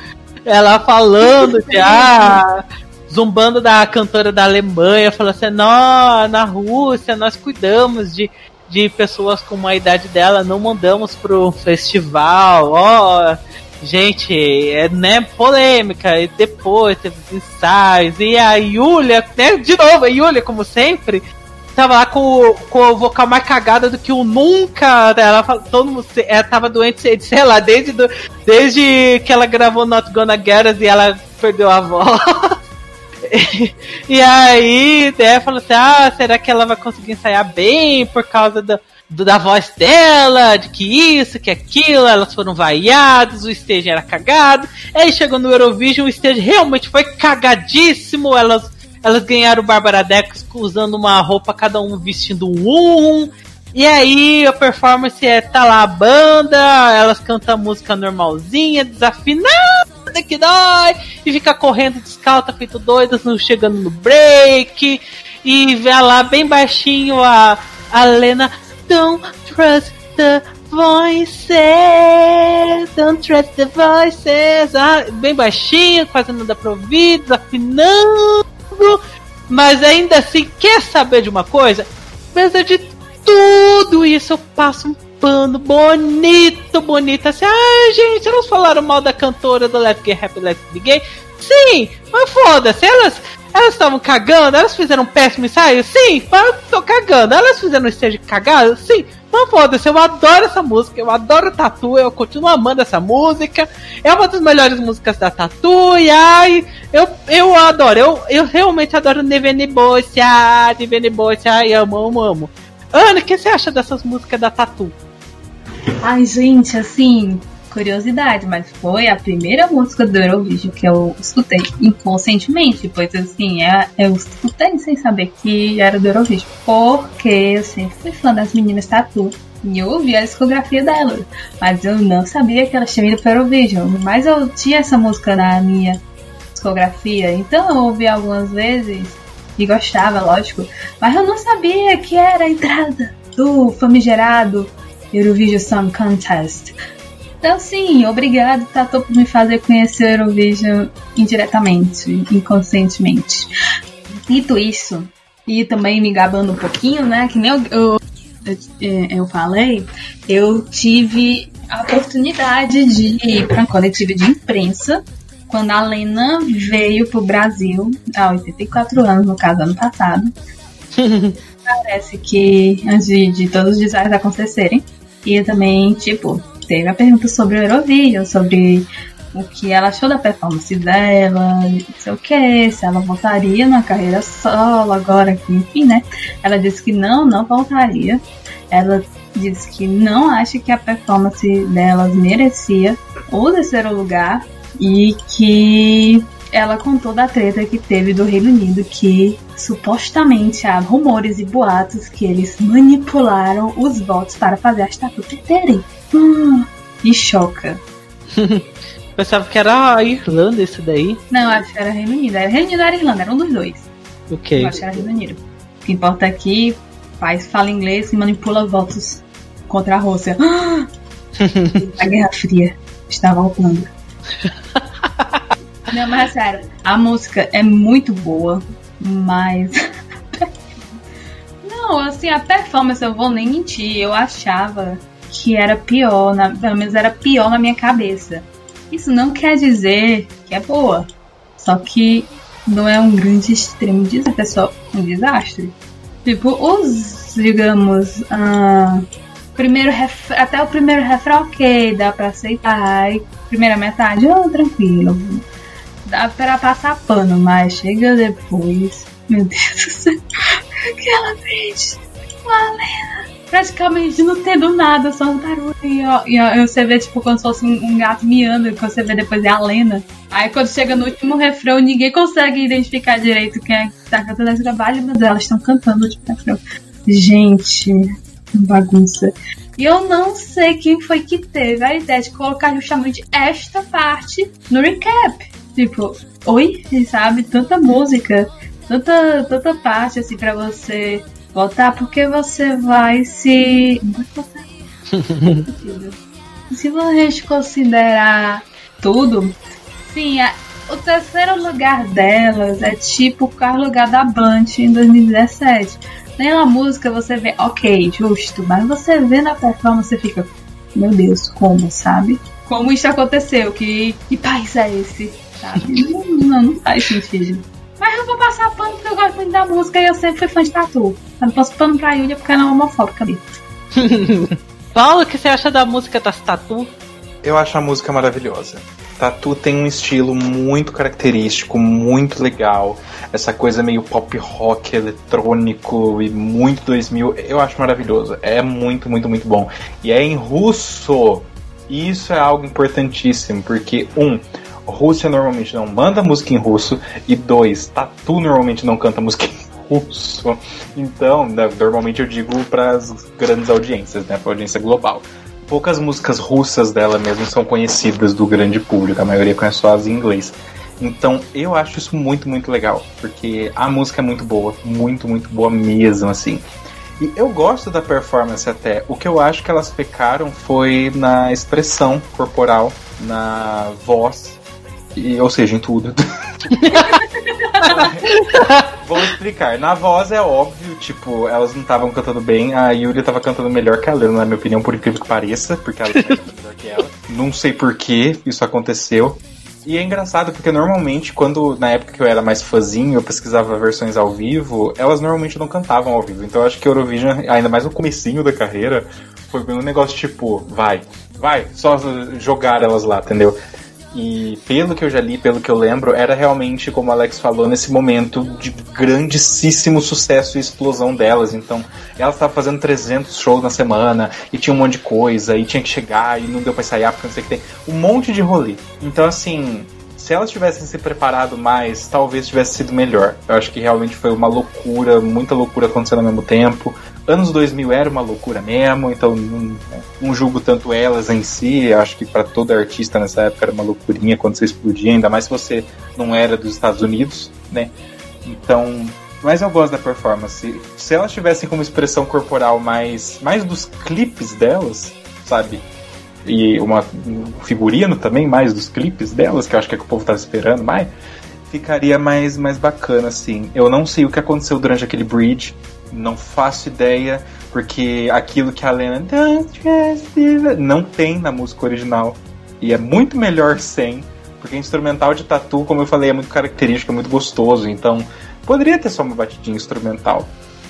ela falando de ah, zombando da cantora da Alemanha, falando assim, nós, na Rússia, nós cuidamos de, de pessoas com uma idade dela, não mandamos pro festival, ó. Gente, é né, polêmica, e depois teve os ensaios, e a Yulia, né, de novo, a Yulia, como sempre, tava lá com, com o vocal mais cagada do que o nunca. Ela todo mundo, ela tava doente, sei lá, desde, do- desde que ela gravou Not Gonna Get Us e ela perdeu a voz. e aí, né, falou assim: ah, será que ela vai conseguir ensaiar bem por causa da, do- da voz dela, de que isso, que aquilo, elas foram vaiadas, o stage era cagado. Aí chegou no Eurovision, o stage realmente foi cagadíssimo, elas, elas ganharam o Bárbara Dex usando uma roupa, cada um vestindo um. E aí a performance é, tá lá a banda, elas cantam música normalzinha, desafinada que dói, e fica correndo descalça, feito doidas, no- chegando no break, e vê lá bem baixinho a, a Lena, don't trust the voices, don't trust the voices, ah, bem baixinho, quase não dá pra ouvir, desafinando, mas ainda assim, quer saber de uma coisa? Apesar de tudo isso, eu passo um bonito, bonito, assim, ai gente, elas falaram mal da cantora do Let's Get Happy, Be Gay, sim, mas foda-se, elas elas estavam cagando, elas fizeram um péssimo ensaio, sim, eu tô cagando, elas fizeram um stage cagado, sim, Mas foda-se, eu adoro essa música, eu adoro Tatu, eu continuo amando essa música. É uma das melhores músicas da Tatu, e ai, eu, eu adoro, eu, eu realmente adoro Nevene Bocha, Nevene Bocha, ai, amo, amo, amo. Ana, o que você acha dessas músicas da Tatu? Ai, gente, assim, curiosidade, mas foi a primeira música do Eurovision que eu escutei inconscientemente, pois assim, é- eu escutei sem saber que era do Eurovision. Porque eu sempre fui fã das meninas Tatu. E eu ouvi a discografia delas. Mas eu não sabia que elas tinham ido para o Eurovision. Mas eu tinha essa música na minha discografia. Então eu ouvi algumas vezes e gostava, lógico. Mas eu não sabia que era a entrada do famigerado Eurovision Song Contest. Então, sim, obrigado, Tatu, por me fazer conhecer o Eurovision indiretamente, inconscientemente. Dito isso, e também me gabando um pouquinho, né? Que nem eu, eu, eu, eu falei, eu tive a oportunidade de ir para uma coletiva de imprensa quando a Lena veio pro Brasil, há 84 anos, no caso, ano passado. Parece que antes de, de todos os desaires acontecerem. E também, tipo, teve a pergunta sobre o Eurovision, sobre o que ela achou da performance dela, não sei o que, se ela voltaria na carreira solo agora, que, enfim, né? Ela disse que não, não voltaria. Ela disse que não acha que a performance delas merecia o terceiro lugar e que ela contou da treta que teve do Reino Unido, que supostamente há rumores e boatos que eles manipularam os votos para fazer as tatuas terem. Hum, me choca. Pensava que era a Irlanda esse daí. Não, acho que era Reino Unido. Era Reino Unido era Irlanda, era um dos dois. Ok. Eu acho que era Reino Unido. O que importa aqui, faz, fala inglês e manipula votos contra a Rússia. a Guerra Fria está voltando. Não, mas é sério, a música é muito boa, mas. Não, assim, a performance eu vou nem mentir, eu achava que era pior, na- pelo menos era pior na minha cabeça. Isso não quer dizer que é boa, só que não é um grande extremo desastre, é só um desastre. Tipo, os, digamos, ah, primeiro ref- até o primeiro refrão, ok, dá pra aceitar. Primeira metade, oh, tranquilo. Dá pra passar pano, mas chega depois. Meu Deus do céu. Aquela vez. Uma lenda. Praticamente não tendo nada, só um barulho. E, ó, e ó, você vê, tipo, como se fosse um, gato miando, que você vê depois é a Lena. Aí quando chega no último refrão, ninguém consegue identificar direito quem é que tá cantando esse trabalho, mas elas estão cantando o último refrão. Gente, bagunça. E eu não sei quem foi que teve a ideia de colocar justamente esta parte no recap. Tipo, oi, sabe? Tanta música, tanta, tanta parte assim pra você votar, porque você vai se. Se você considerar tudo, sim, a- o terceiro lugar delas é tipo o quarto lugar da Band em 2017. Nem na música você vê, ok, justo, mas você vê na performance você fica, meu Deus, como, sabe? Como isso aconteceu? Que, que país é esse? Sabe? Não, não, não faz sentido. Mas eu vou passar pano porque eu gosto muito da música e eu sempre fui fã de tatu. Eu não passo pano pra Yulia porque ela é homofóbica mesmo. Paulo, o que você acha da música das Tatu? Eu acho a música maravilhosa. Tatu tem um estilo muito característico, muito legal. Essa coisa meio pop rock, eletrônico e muito 2000. Eu acho maravilhoso. É muito, muito, muito bom. E é em russo. Isso é algo importantíssimo, porque, um, Rússia normalmente não manda música em russo, e dois, Tatu normalmente não canta música em russo. Então, né, normalmente eu digo para as grandes audiências, né, para audiência global poucas músicas russas dela mesmo são conhecidas do grande público, a maioria conhece só as em inglês. Então eu acho isso muito, muito legal, porque a música é muito boa, muito, muito boa mesmo, assim. E eu gosto da performance até. O que eu acho que elas pecaram foi na expressão corporal, na voz, e, ou seja, em tudo. Vou explicar. Na voz é óbvio, tipo, elas não estavam cantando bem. A Yuri tava cantando melhor que a Lena, na minha opinião, por incrível que pareça, porque ela melhor que ela. Não sei por que isso aconteceu. E é engraçado porque normalmente, quando na época que eu era mais fãzinho, eu pesquisava versões ao vivo, elas normalmente não cantavam ao vivo. Então eu acho que Eurovision, ainda mais no comecinho da carreira, foi um negócio tipo, vai, vai, só jogar elas lá, entendeu? E pelo que eu já li, pelo que eu lembro, era realmente, como o Alex falou, nesse momento de grandíssimo sucesso e explosão delas. Então, ela estava fazendo 300 shows na semana, e tinha um monte de coisa, e tinha que chegar, e não deu pra ensaiar, porque não sei o que tem. Um monte de rolê. Então, assim, se elas tivessem se preparado mais, talvez tivesse sido melhor. Eu acho que realmente foi uma loucura, muita loucura acontecendo ao mesmo tempo. Anos 2000 era uma loucura mesmo, então não, não julgo tanto elas em si. Acho que para todo artista nessa época era uma loucurinha quando você explodia, ainda mais se você não era dos Estados Unidos, né? Então, mas eu gosto da performance. Se elas tivessem como expressão corporal mais, mais dos clipes delas, sabe? E uma, um figurino também, mais dos clipes delas, que eu acho que é que o povo tava esperando mais, ficaria mais, mais bacana, assim. Eu não sei o que aconteceu durante aquele bridge, não faço ideia, porque aquilo que a Lena não tem na música original. E é muito melhor sem, porque instrumental de tatu, como eu falei, é muito característico, é muito gostoso, então poderia ter só uma batidinha instrumental.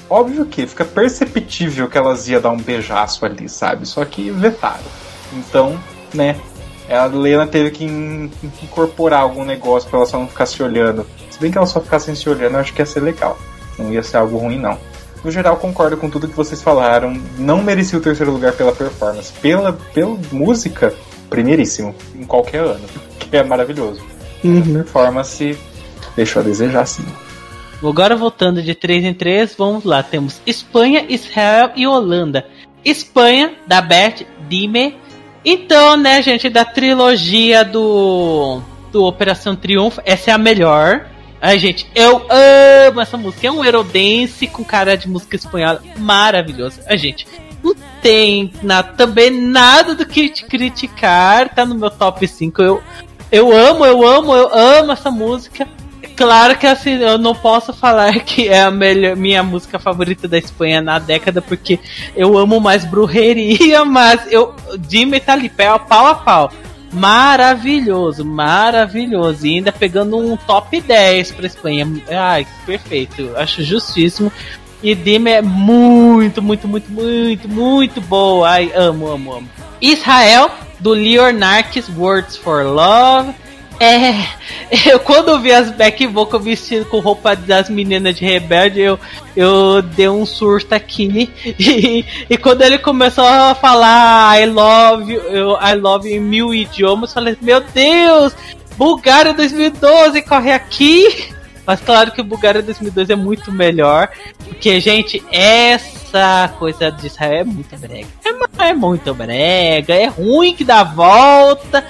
Óbvio que fica perceptível que elas iam dar um beijaço ali, sabe? Só que vetaram. Então, né, a Lena teve que in- incorporar algum negócio pra ela só não ficar se olhando. Se bem que ela só ficasse se olhando, eu acho que ia ser legal. Não ia ser algo ruim, não. No geral, concordo com tudo que vocês falaram. Não merecia o terceiro lugar pela performance. Pela, pela música, primeiríssimo. Em qualquer ano. Que é maravilhoso. A performance deixou a desejar, sim. Agora voltando de 3 em 3, vamos lá. Temos Espanha, Israel e Holanda. Espanha, da Beth Dime. Então, né, gente, da trilogia do, do Operação Triunfo, essa é a melhor. Ai, gente, eu amo essa música. É um Eurodance com cara de música espanhola maravilhoso. Ai, gente, não tem na, também nada do que te criticar. Tá no meu top 5. Eu, eu amo, eu amo, eu amo essa música. Claro que assim, eu não posso falar que é a melhor, minha música favorita da Espanha na década, porque eu amo mais brujeria, mas eu. Tá ali, pé- pau a pau. Maravilhoso, maravilhoso. E ainda pegando um top 10 pra Espanha. Ai, perfeito. Acho justíssimo. E Dime é muito, muito, muito, muito, muito boa. Ai, amo, amo, amo. Israel, do Leonarkis Words for Love. É, eu quando vi as back vocal vestidas com roupa das meninas de rebelde, eu, eu dei um surto aqui. E, e quando ele começou a falar I love eu, I love em mil idiomas, eu falei, meu Deus, Bulgária 2012, corre aqui! Mas claro que o Bulgária 2012 é muito melhor, porque, gente, essa coisa de Israel é muito brega. É, é muito brega, é ruim que dá volta.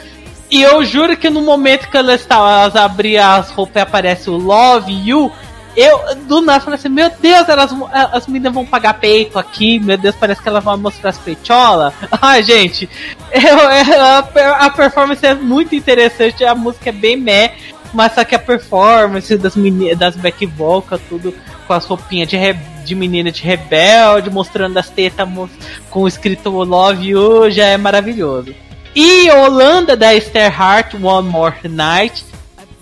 E eu juro que no momento que elas, elas abriam as roupas e aparece o Love You, eu do nada falei assim, meu Deus, elas, vão- as meninas vão pagar peito aqui, meu Deus, parece que elas vão mostrar as peitolas. Ai, gente, eu, a, a performance é muito interessante, a música é bem meh, mas só que a performance das meninas, das back vocal, tudo com as roupinhas de, de menina de rebelde, mostrando as tetas com escrito Love You, já é maravilhoso. E Holanda da Esther Hart, One More Night.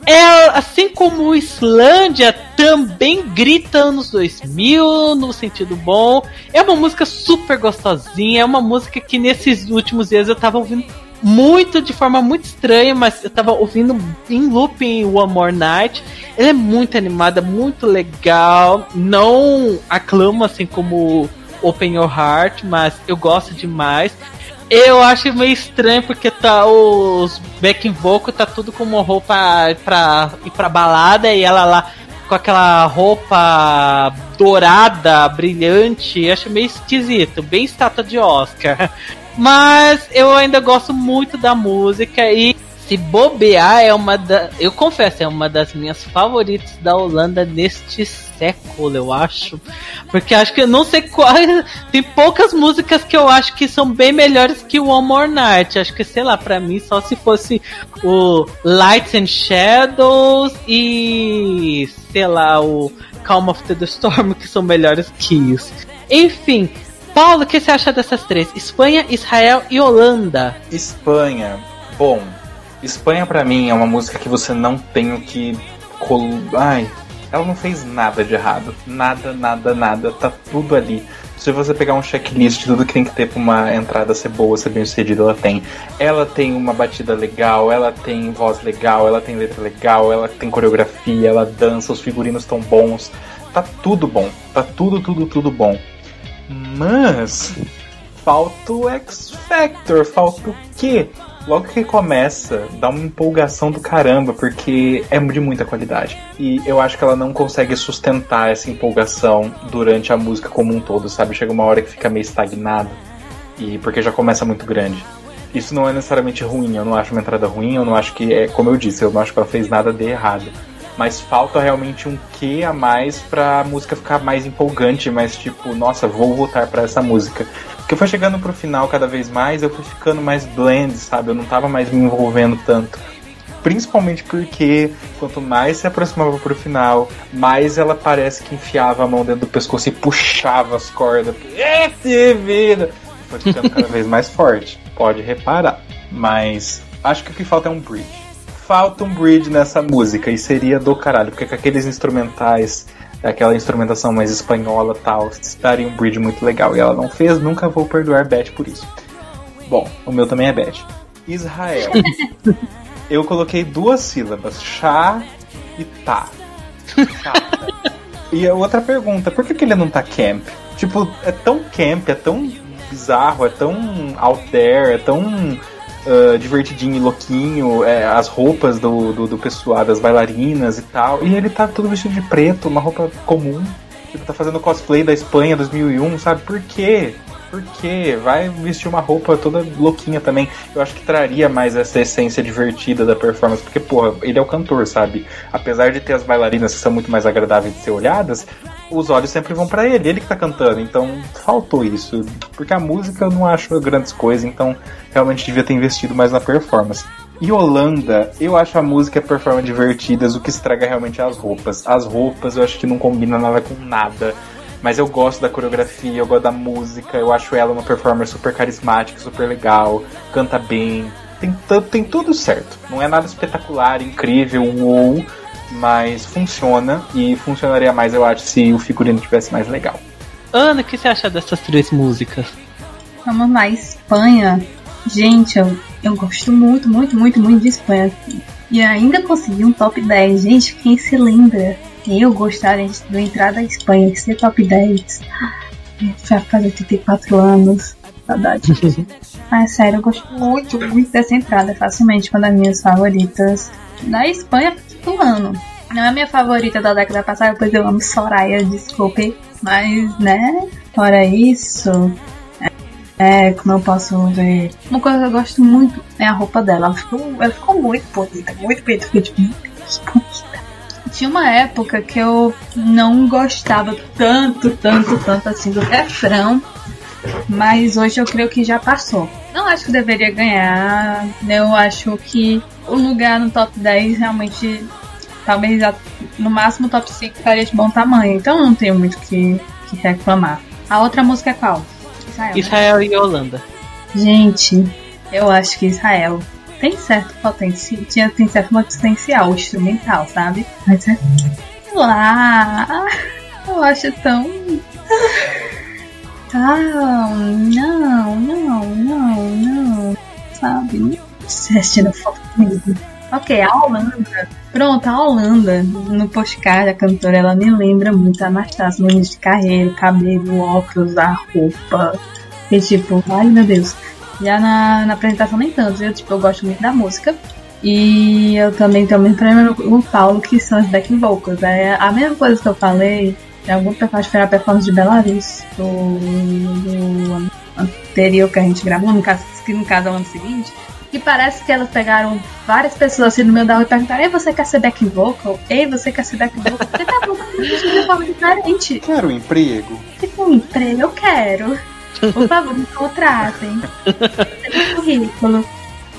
É, assim como Islândia, também grita anos 2000, no sentido bom. É uma música super gostosinha, é uma música que nesses últimos dias eu tava ouvindo muito, de forma muito estranha, mas eu tava ouvindo em looping One More Night. Ela é muito animada, muito legal. Não aclama assim como Open Your Heart, mas eu gosto demais. Eu acho meio estranho porque tá os backing vocal tá tudo com uma roupa pra ir pra balada e ela lá com aquela roupa dourada, brilhante, acho meio esquisito, bem estátua de Oscar. Mas eu ainda gosto muito da música e se bobear é uma da, eu confesso, é uma das minhas favoritas da Holanda neste século, eu acho. Porque acho que eu não sei quais, tem poucas músicas que eu acho que são bem melhores que o One More Night. Acho que sei lá, pra mim só se fosse o Lights and Shadows e sei lá, o Calm of the Storm que são melhores que isso. Enfim, Paulo, o que você acha dessas três? Espanha, Israel e Holanda. Espanha. Bom, Espanha pra mim é uma música que você não tem o que. col- Ai, ela não fez nada de errado. Nada, nada, nada. Tá tudo ali. Se você pegar um checklist de tudo que tem que ter pra uma entrada ser boa, ser bem sucedida, ela tem. Ela tem uma batida legal, ela tem voz legal, ela tem letra legal, ela tem coreografia, ela dança, os figurinos estão bons. Tá tudo bom. Tá tudo, tudo, tudo bom. Mas falta o X Factor, falta o quê? Logo que começa, dá uma empolgação do caramba, porque é de muita qualidade. E eu acho que ela não consegue sustentar essa empolgação durante a música como um todo, sabe? Chega uma hora que fica meio estagnado, e porque já começa muito grande. Isso não é necessariamente ruim, eu não acho uma entrada ruim, eu não acho que é, como eu disse, eu não acho que ela fez nada de errado. Mas falta realmente um quê a mais pra música ficar mais empolgante, mais tipo, nossa, vou voltar pra essa música. Porque foi chegando pro final cada vez mais, eu fui ficando mais blend, sabe? Eu não tava mais me envolvendo tanto. Principalmente porque quanto mais se aproximava pro final, mais ela parece que enfiava a mão dentro do pescoço e puxava as cordas. Esse vida! Foi ficando cada vez mais forte. Pode reparar. Mas acho que o que falta é um bridge. Falta um bridge nessa música e seria do caralho, porque com aqueles instrumentais, aquela instrumentação mais espanhola tal, daria um bridge muito legal. E ela não fez, nunca vou perdoar Beth por isso. Bom, o meu também é Beth. Israel. Eu coloquei duas sílabas, chá e tá. Chata. E a outra pergunta, por que, que ele não tá camp? Tipo, é tão camp, é tão bizarro, é tão out there, é tão ah, divertidinho e louquinho, é, as roupas do, do, do pessoal, das bailarinas e tal. E ele tá todo vestido de preto, uma roupa comum. Tipo, tá fazendo cosplay da Espanha 2001, sabe? Por quê? Por quê? Vai vestir uma roupa toda louquinha também. Eu acho que traria mais essa essência divertida da performance, porque, porra, ele é o cantor, sabe? Apesar de ter as bailarinas que são muito mais agradáveis de ser olhadas, os olhos sempre vão pra ele, ele que tá cantando. Então, faltou isso. Porque a música eu não acho grandes coisas, então realmente devia ter investido mais na performance. E Holanda, eu acho a música e a performance divertidas, o que estraga realmente as roupas. As roupas eu acho que não combina nada com nada. Mas eu gosto da coreografia, eu gosto da música, eu acho ela uma performer super carismática, super legal, canta bem, tem, tem tudo certo. Não é nada espetacular, incrível, uou, mas funciona e funcionaria mais, eu acho, se o figurino tivesse mais legal. Ana, o que você acha dessas três músicas? Vamos lá, Espanha. Gente, eu, eu gosto muito, muito, muito, muito de Espanha. E ainda consegui um top 10. Gente, quem se lembra? Quem eu gostaria de de entrar da Espanha, ser top 10. Vai fazer 84 anos. Saudade. Mas sério, eu gosto muito, muito dessa entrada. Facilmente uma das minhas favoritas. Da Espanha do ano. Não é a minha favorita da década passada, pois eu amo Soraya, desculpe. Mas, né? Fora isso, é, como eu posso ver. Uma coisa que eu gosto muito é a roupa dela. Ela ficou, ela ficou muito bonita, muito bonita. Fiquei tipo, "Meu Deus, que bonita. Tinha uma época que eu não gostava tanto, tanto, tanto assim do refrão. Mas hoje eu creio que já passou. Não acho que deveria ganhar. Eu acho que o lugar no top 10 realmente. Talvez no máximo top 5 estaria de bom tamanho. Então eu não tenho muito o que, que reclamar. A outra música é qual? Israel. né? Israel e Holanda. Gente, eu acho que Israel tem certo potencial, tinha, tem certo potencial instrumental, sabe? Mas é lá, eu acho tão. Tão. Não, não, não, não. Sabe? Você assistindo foto comigo. Ok, a Holanda. Pronto, a Holanda, no postcard, a cantora, ela me lembra muito a Anastasia no início de carreira, cabelo, óculos, a roupa. E tipo, ai meu Deus. Já na, na apresentação nem tanto, eu, tipo, eu gosto muito da música. E eu também tenho o no o Paulo, que são os back vocals. É a mesma coisa que eu falei, em algum personagem foi a performance de Belarus, do, do anterior que a gente gravou, no caso, que no caso é o ano seguinte. E parece que elas pegaram várias pessoas assim no meio da rua e perguntaram: Ei, você quer ser back vocal? Ei, você quer ser back vocal? Porque tá bom, de forma diferente. Quero um emprego. Tipo, um emprego, eu quero. Por favor, me contratem. Tem currículo.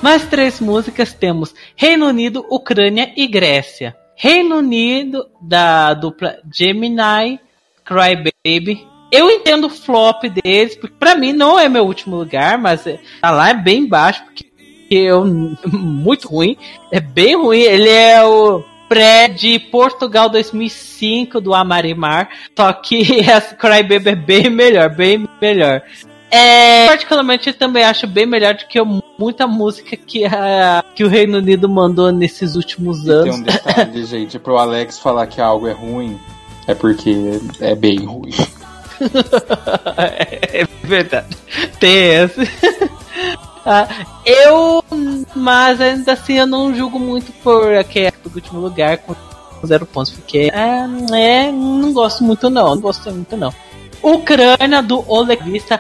Mais três músicas temos Reino Unido, Ucrânia e Grécia. Reino Unido, da dupla Gemini, Cry Baby. Eu entendo o flop deles, porque pra mim não é meu último lugar, mas tá lá é bem baixo, porque eu muito ruim, é bem ruim. Ele é o pré de Portugal 2005 do Amarimar, só que essa Crybaby é bem melhor, bem melhor. É, particularmente eu também acho bem melhor do que eu- muita música que, a, que o Reino Unido mandou nesses últimos Tem anos. um detalhe, gente, pro Alex falar que algo é ruim, é porque é bem ruim. é verdade. Tem esse. Ah, eu, mas ainda assim eu não julgo muito por aquele último lugar com zero pontos, porque é, é, não gosto muito não, não gosto muito não. Ucrânia do Oleg Vista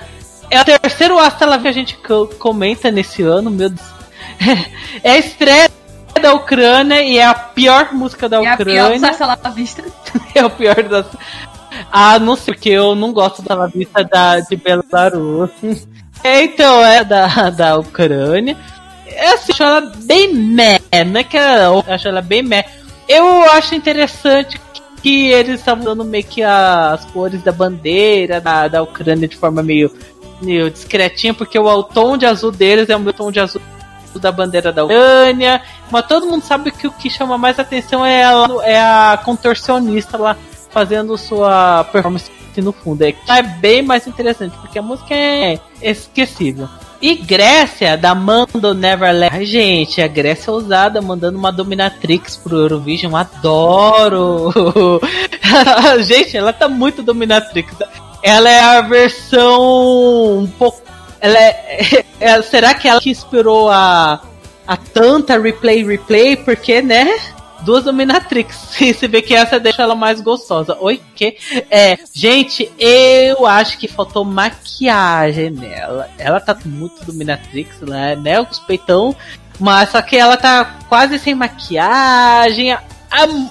é o terceiro Hasta que a gente co- comenta nesse ano, meu Deus. É a estreia da Ucrânia e é a pior música da E a pior Ucrânia. Sassa lá vista. É o pior das. Ah, não sei, porque eu não gosto da lavista da, de Belarus. É, então, é da, da Ucrânia. É assim, eu acho ela bem meh, não é que eu acho ela bem meh. Eu acho interessante que eles estavam dando meio que as cores da bandeira da, da Ucrânia de forma meio, meio discretinha, porque o, tom de azul deles é o meu tom de azul da bandeira da Ucrânia, mas todo mundo sabe que o que chama mais atenção é, ela, é a contorcionista lá fazendo sua performance no fundo. É, é bem mais interessante, porque a música é esquecível. E Grécia, da Mando Neverland. Gente, a Grécia é ousada, mandando uma dominatrix pro Eurovision. Adoro! gente, ela tá muito dominatrix. Ela é a versão um pouco. Ela é, é- será que ela que inspirou a, a tanta replay replay? Porque, né? Duas dominatrix. E você vê que essa deixa ela mais gostosa. Oi, que? É, gente, eu acho que faltou maquiagem nela. Ela tá muito dominatrix, né? né? Os peitão. Mas só que ela tá quase sem maquiagem. A-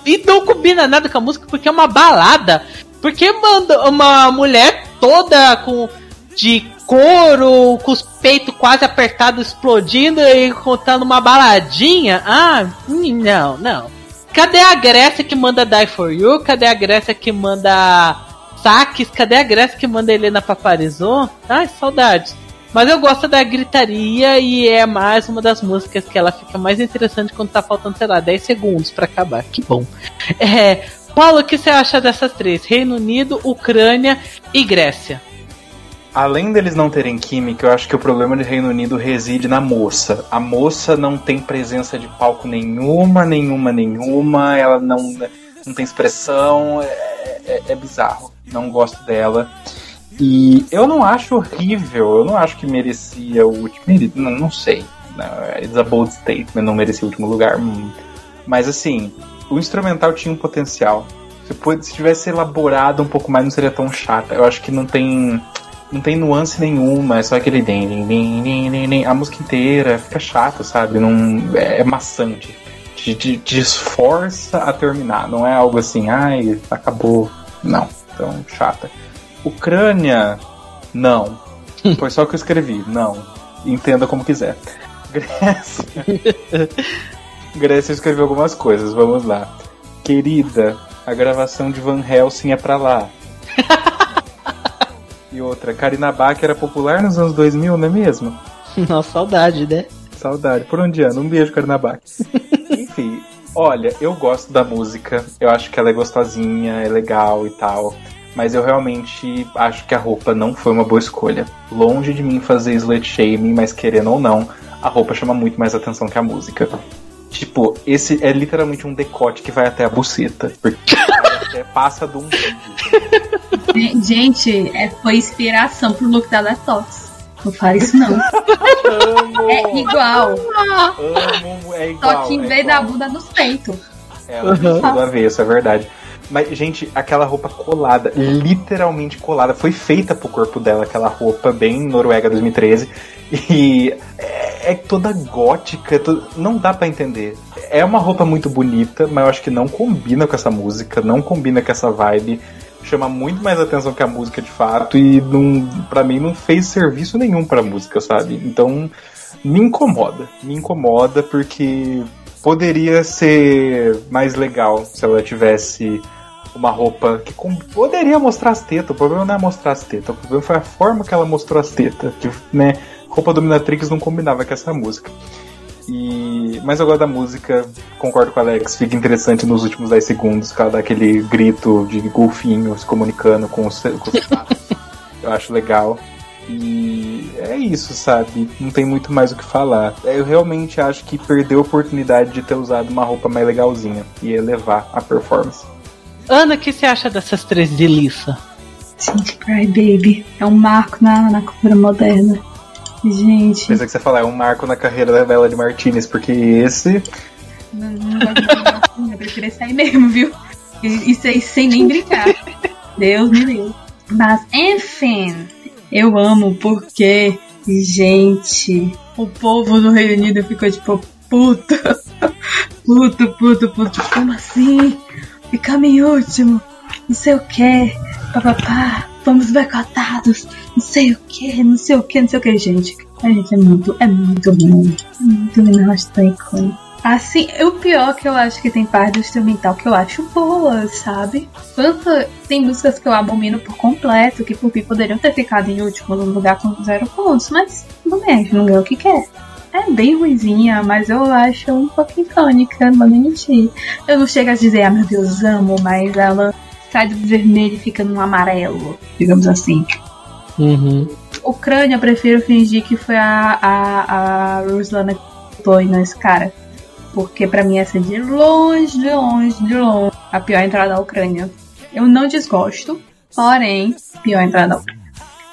e não combina nada com a música porque é uma balada. Porque manda uma mulher toda com de couro, com os peitos quase apertados, explodindo e contando uma baladinha. Ah, hum, não, não. Cadê a Grécia que manda Die For You? Cadê a Grécia que manda Saques? Cadê a Grécia que manda Helena Paparizou? Ai, saudades. Mas eu gosto da gritaria e é mais uma das músicas que ela fica mais interessante quando tá faltando, sei lá, 10 segundos pra acabar. Que bom. É, Paulo, o que você acha dessas três? Reino Unido, Ucrânia e Grécia. Além deles não terem química, eu acho que o problema do Reino Unido reside na moça. A moça não tem presença de palco nenhuma, nenhuma, nenhuma. Ela não, não tem expressão. É, é- é bizarro. Não gosto dela. E eu não acho horrível. Eu não acho que merecia o último. Não, não sei. Não, It's a bold statement. Não merecia o último lugar. hum. Mas assim, o instrumental tinha um potencial. Se, se tivesse elaborado um pouco mais, não seria tão chata. Eu acho que não tem não tem nuance nenhuma, é só aquele din, din, din, a música inteira fica chata, sabe? Não é, é maçante. Te, te- te esforça a terminar, não é algo assim, ai, acabou. Não, então chata. Ucrânia, não. Foi só o que eu escrevi, não. Entenda como quiser. Grécia. Grécia escreveu algumas coisas, vamos lá. Querida, a gravação de Van Helsing é pra lá. E outra, Karina Bach era popular nos anos 2000, não é mesmo? Nossa, saudade, né? Saudade. Por onde anda? Um beijo, Karina Bach. Enfim, olha, eu gosto da música. Eu acho que ela é gostosinha, é legal e tal. Mas eu realmente acho que a roupa não foi uma boa escolha. Longe de mim fazer slut shaming, mas querendo ou não, a roupa chama muito mais atenção que a música. Tipo, esse é literalmente um decote que vai até a buceta. Porque até passa do umbigo. Gente, é, foi inspiração pro look da Detox. Não fale isso, não. Amo! É igual. Amo, é igual. Só que em é vez igual. da bunda nos peitos. Ela uhum. do avesso, é verdade. Mas, gente, aquela roupa colada, literalmente colada, foi feita pro corpo dela, aquela roupa bem Noruega 2013. E é, é toda gótica, to- não dá pra entender. É uma roupa muito bonita, mas eu acho que não combina com essa música, não combina com essa vibe. Chama muito mais atenção que a música de fato e não, pra mim não fez serviço nenhum pra música, sabe? Então me incomoda, me incomoda porque poderia ser mais legal se ela tivesse uma roupa que com- poderia mostrar as tetas. O problema não é mostrar as tetas, o problema foi a forma que ela mostrou as tetas. Que, né, roupa dominatrix não combinava com essa música. E, mas eu gosto da música, concordo com o Alex, fica interessante nos últimos 10 segundos, dá aquele grito de golfinho se comunicando com patos. Eu acho legal. E é isso, sabe? Não tem muito mais o que falar. Eu realmente acho que perdeu a oportunidade de ter usado uma roupa mais legalzinha e elevar a performance. Ana, o que você acha dessas três de Lissa? Gente, Cry Baby é um marco na, na cultura moderna. Gente, Pensei que você ia falar, é um marco na carreira da Bela de Martinez, porque esse. não, não gosto de falar assim, eu prefiro aí mesmo, viu? E- Isso aí sem nem brincar. Deus me livre. Mas, enfim, eu amo porque, gente, o povo do Reino Unido ficou tipo, puto, puto, puto, puto, como assim? Ficamos em último, não sei o que, papapá, fomos boicotados, não sei o que, não sei o que, não sei o que, gente. A gente é muito, é muito é muito icônico. Assim, o pior que eu acho que tem parte do instrumental que eu acho boa, sabe? Tanto tem músicas que eu abomino por completo, que por mim poderiam ter ficado em último lugar com zero pontos, mas não é, não ganhou o que quer. É bem ruizinha, mas eu acho um pouco icônica, não vou mentir. Eu não chego a dizer, ah meu Deus, amo, mas ela sai do vermelho e fica no amarelo, digamos assim. Uhum. Ucrânia, eu prefiro fingir que foi a, a, a Ruslana que foi nesse cara. Porque pra mim essa é de longe, de longe, de longe a pior entrada da Ucrânia. Eu não desgosto, porém, pior entrada da Ucrânia.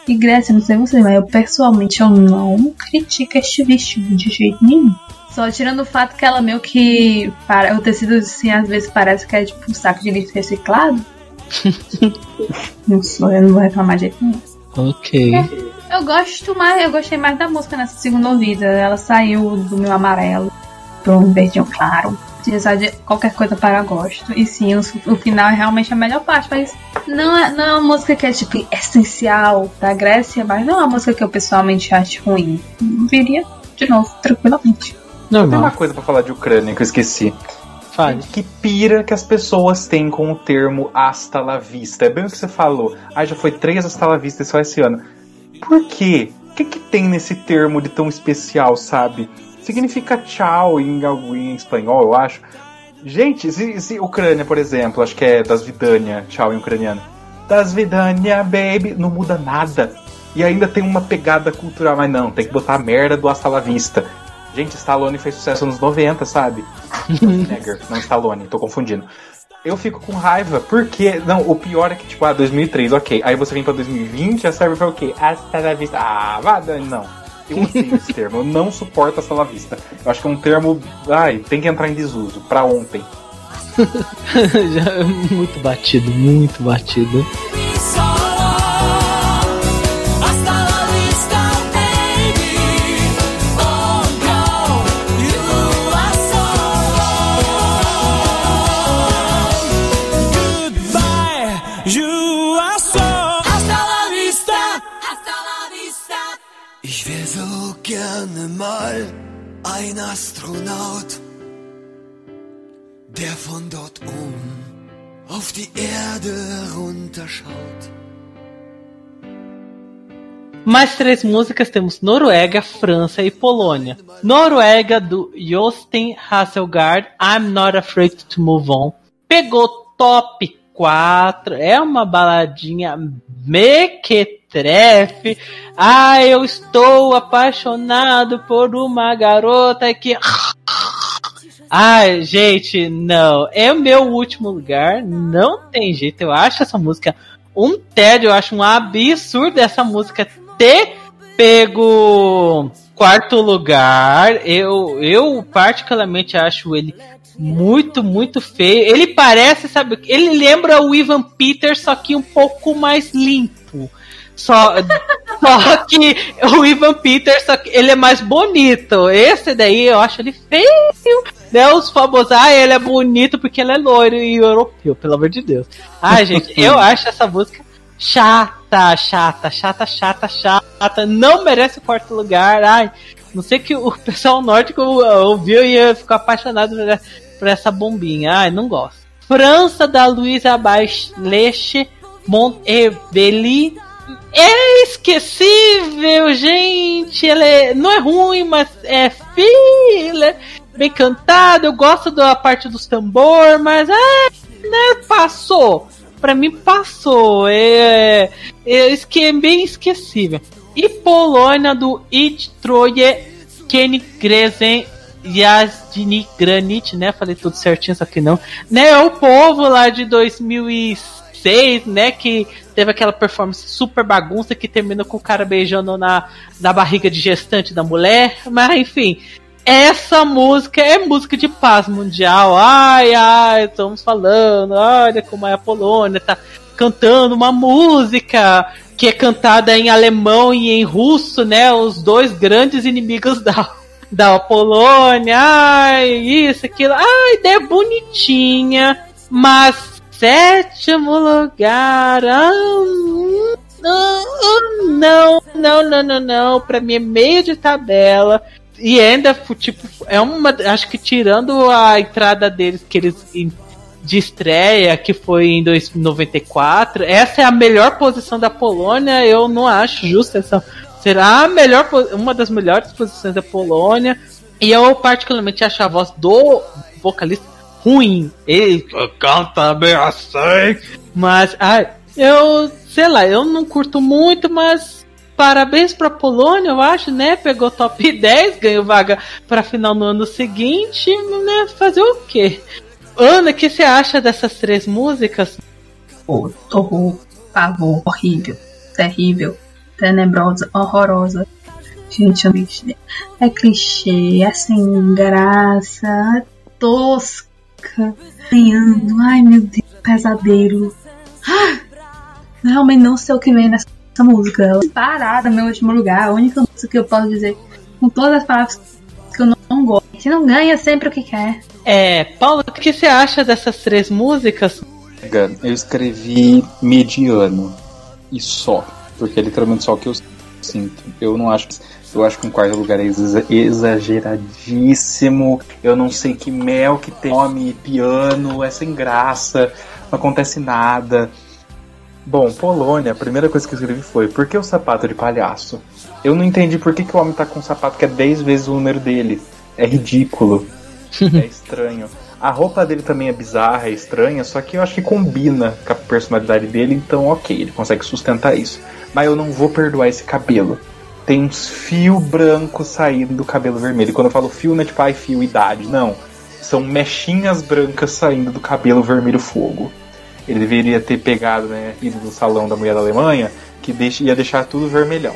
E Grécia, não sei você, mas eu pessoalmente eu não critico este vestido de jeito nenhum. Só tirando o fato que ela meio que. Para, o tecido assim, às vezes parece que é tipo um saco de lixo reciclado. não sou, eu não vou reclamar de jeito nenhum. Ok. Eu gosto mais, eu gostei mais da música nessa segunda ouvida. Ela saiu do meu amarelo para um verdinho claro. Apesar de qualquer coisa para gosto. E sim, o, o final é realmente a melhor parte, mas não é, não é uma música que é tipo essencial da Grécia, mas não é uma música que eu pessoalmente acho ruim. Viria de novo, tranquilamente. Tem uma coisa pra falar de Ucrânia que eu esqueci. Fale. Que pira que as pessoas têm com o termo hasta la vista. É bem o que você falou. Ah, já foi três hasta la vista só esse ano. Por quê? O que, que tem nesse termo de tão especial, sabe? Significa tchau em, em espanhol, eu acho. Gente, se, se Ucrânia, por exemplo, acho que é das Vidania, tchau em ucraniano. Das Vidania, baby, não muda nada. E ainda tem uma pegada cultural, mas não, tem que botar a merda do hasta la vista. Gente, Stallone fez sucesso nos 90, sabe? Schwarzenegger, não Stallone, tô confundindo. Eu fico com raiva, porque. Não, o pior é que, tipo, ah, 2003, ok. Aí você vem pra 2020 a serve pra o quê? Hasta la vista. Ah, vá, Dani, não. Eu odeio esse termo, eu não suporto hasta la vista. Eu acho que é um termo. Ai, tem que entrar em desuso, pra ontem. Já é muito batido, muito batido. Gerne mal ein Astronaut, der von dort oben auf die Erde runterschaut. Mais três músicas temos Noruega, França e Polônia. Noruega do Jostein Hasselgaard, I'm Not Afraid to Move On. Pegou top 4, é uma baladinha mequetrefe. Ah, eu estou apaixonado por uma garota que. Ai, gente, não. É o meu último lugar. Não tem jeito. Eu acho essa música um tédio. Eu acho um absurdo essa música ter pego quarto lugar. Eu, eu particularmente acho ele muito, muito feio. Ele parece, sabe, ele lembra o Ivan Peters, só que um pouco mais limpo. Só, só que o Ivan Peters, só que ele é mais bonito. Esse daí eu acho ele feio. Né, os famosos, ah, ele é bonito porque ele é loiro e europeu, pelo amor de Deus. Ai, gente, eu acho essa música chata, chata, chata, chata, chata. Não merece o quarto lugar. Ai, não sei que o pessoal nórdico ouviu e ia ficar apaixonado por essa bombinha. Ai, não gosto. França da Luísa Baixleche Monteveli. É esquecível, gente. Ela é- não é ruim, mas é filler, bem cantado. Eu gosto da parte dos tambor, mas ah, né, passou. Pra mim passou. É, é esque- bem esquecível. E Polônia do It Troje Kenny Grezen Yazdini Granit, né? Falei tudo certinho, só que não. Né, é o povo lá de 2006, né? Que teve aquela performance super bagunça que termina com o cara beijando na, na barriga de gestante da mulher. Mas enfim, essa música é música de paz mundial. Ai, ai, estamos falando, olha como é a Polônia, tá cantando uma música que é cantada em alemão e em russo, né? Os dois grandes inimigos da, da Polônia. Ai, isso, aquilo. Ai, ideia bonitinha, mas sétimo lugar. ah, ah, não, não, não, não, não. Pra mim é meio de tabela. E ainda, tipo, é uma. Acho que tirando a entrada deles que eles de estreia, que foi em 1994, essa é a melhor posição da Polônia. Eu não acho justa essa. Será a melhor, uma das melhores posições da Polônia. E eu, particularmente, acho a voz do vocalista ruim. Ele canta bem assim. Mas, ai, eu, sei lá, eu não curto muito, mas parabéns pra Polônia, eu acho, né? Pegou top 10, ganhou vaga pra final no ano seguinte, né? Fazer o quê? Ana, o que você acha dessas três músicas? Pô, horror, pavor, horrível, terrível, tenebrosa, horrorosa. Gente, é clichê. É clichê, é sem graça, é tosca, ganhando, ai meu Deus, pesadelo. Ah, realmente não sei o que vem nessa música. Ela Parada, meu último lugar, a única música que eu posso dizer com todas as palavras que eu não, não gosto. Que não ganha sempre o que quer. É, Paula, o que você acha dessas três músicas? Eu escrevi mediano e só, porque é literalmente só o que eu sinto. Eu não acho. Eu acho que um quarto lugar é exa- exageradíssimo. Eu não sei que mel que tem nome, piano, é sem graça, não acontece nada. Bom, Polônia, a primeira coisa que eu escrevi foi: por que o sapato de palhaço? Eu não entendi por que, que o homem tá com um sapato que é 10 vezes o número dele. É ridículo. é estranho. A roupa dele também é bizarra, é estranha, só que eu acho que combina com a personalidade dele, então ok, ele consegue sustentar isso. Mas eu não vou perdoar esse cabelo. Tem uns fio branco saindo do cabelo vermelho. E quando eu falo fio, não é tipo, ai, fio, idade. Não. São mechinhas brancas saindo do cabelo vermelho fogo. Ele deveria ter pegado, né, ido no salão da mulher da Alemanha, que deixa, ia deixar tudo vermelhão.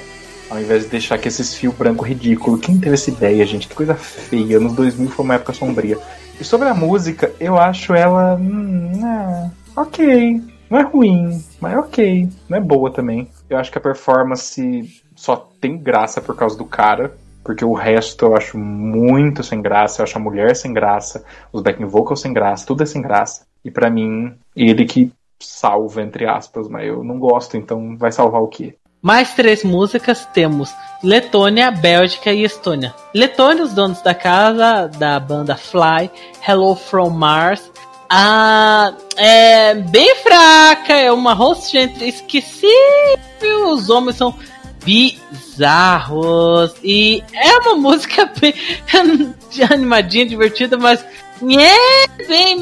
Ao invés de deixar com esses fios branco ridículo. Quem teve essa ideia, gente? Que coisa feia. Anos 2000 foi uma época sombria. E sobre a música, eu acho ela. Hum, é, ok. Não é ruim, mas é ok. Não é boa também. Eu acho que a performance só tem graça por causa do cara. Porque o resto eu acho muito sem graça. Eu acho a mulher sem graça. Os backing vocals sem graça. Tudo é sem graça. E pra mim, ele que salva, entre aspas. Mas eu não gosto, então vai salvar o quê? Mais três músicas temos Letônia, Bélgica e Estônia. Letônia, os donos da casa da banda Fly, Hello from Mars. Ah, é bem fraca, é uma host esquecível. Os homens são bizarros e é uma música bem animadinha, divertida, mas é bem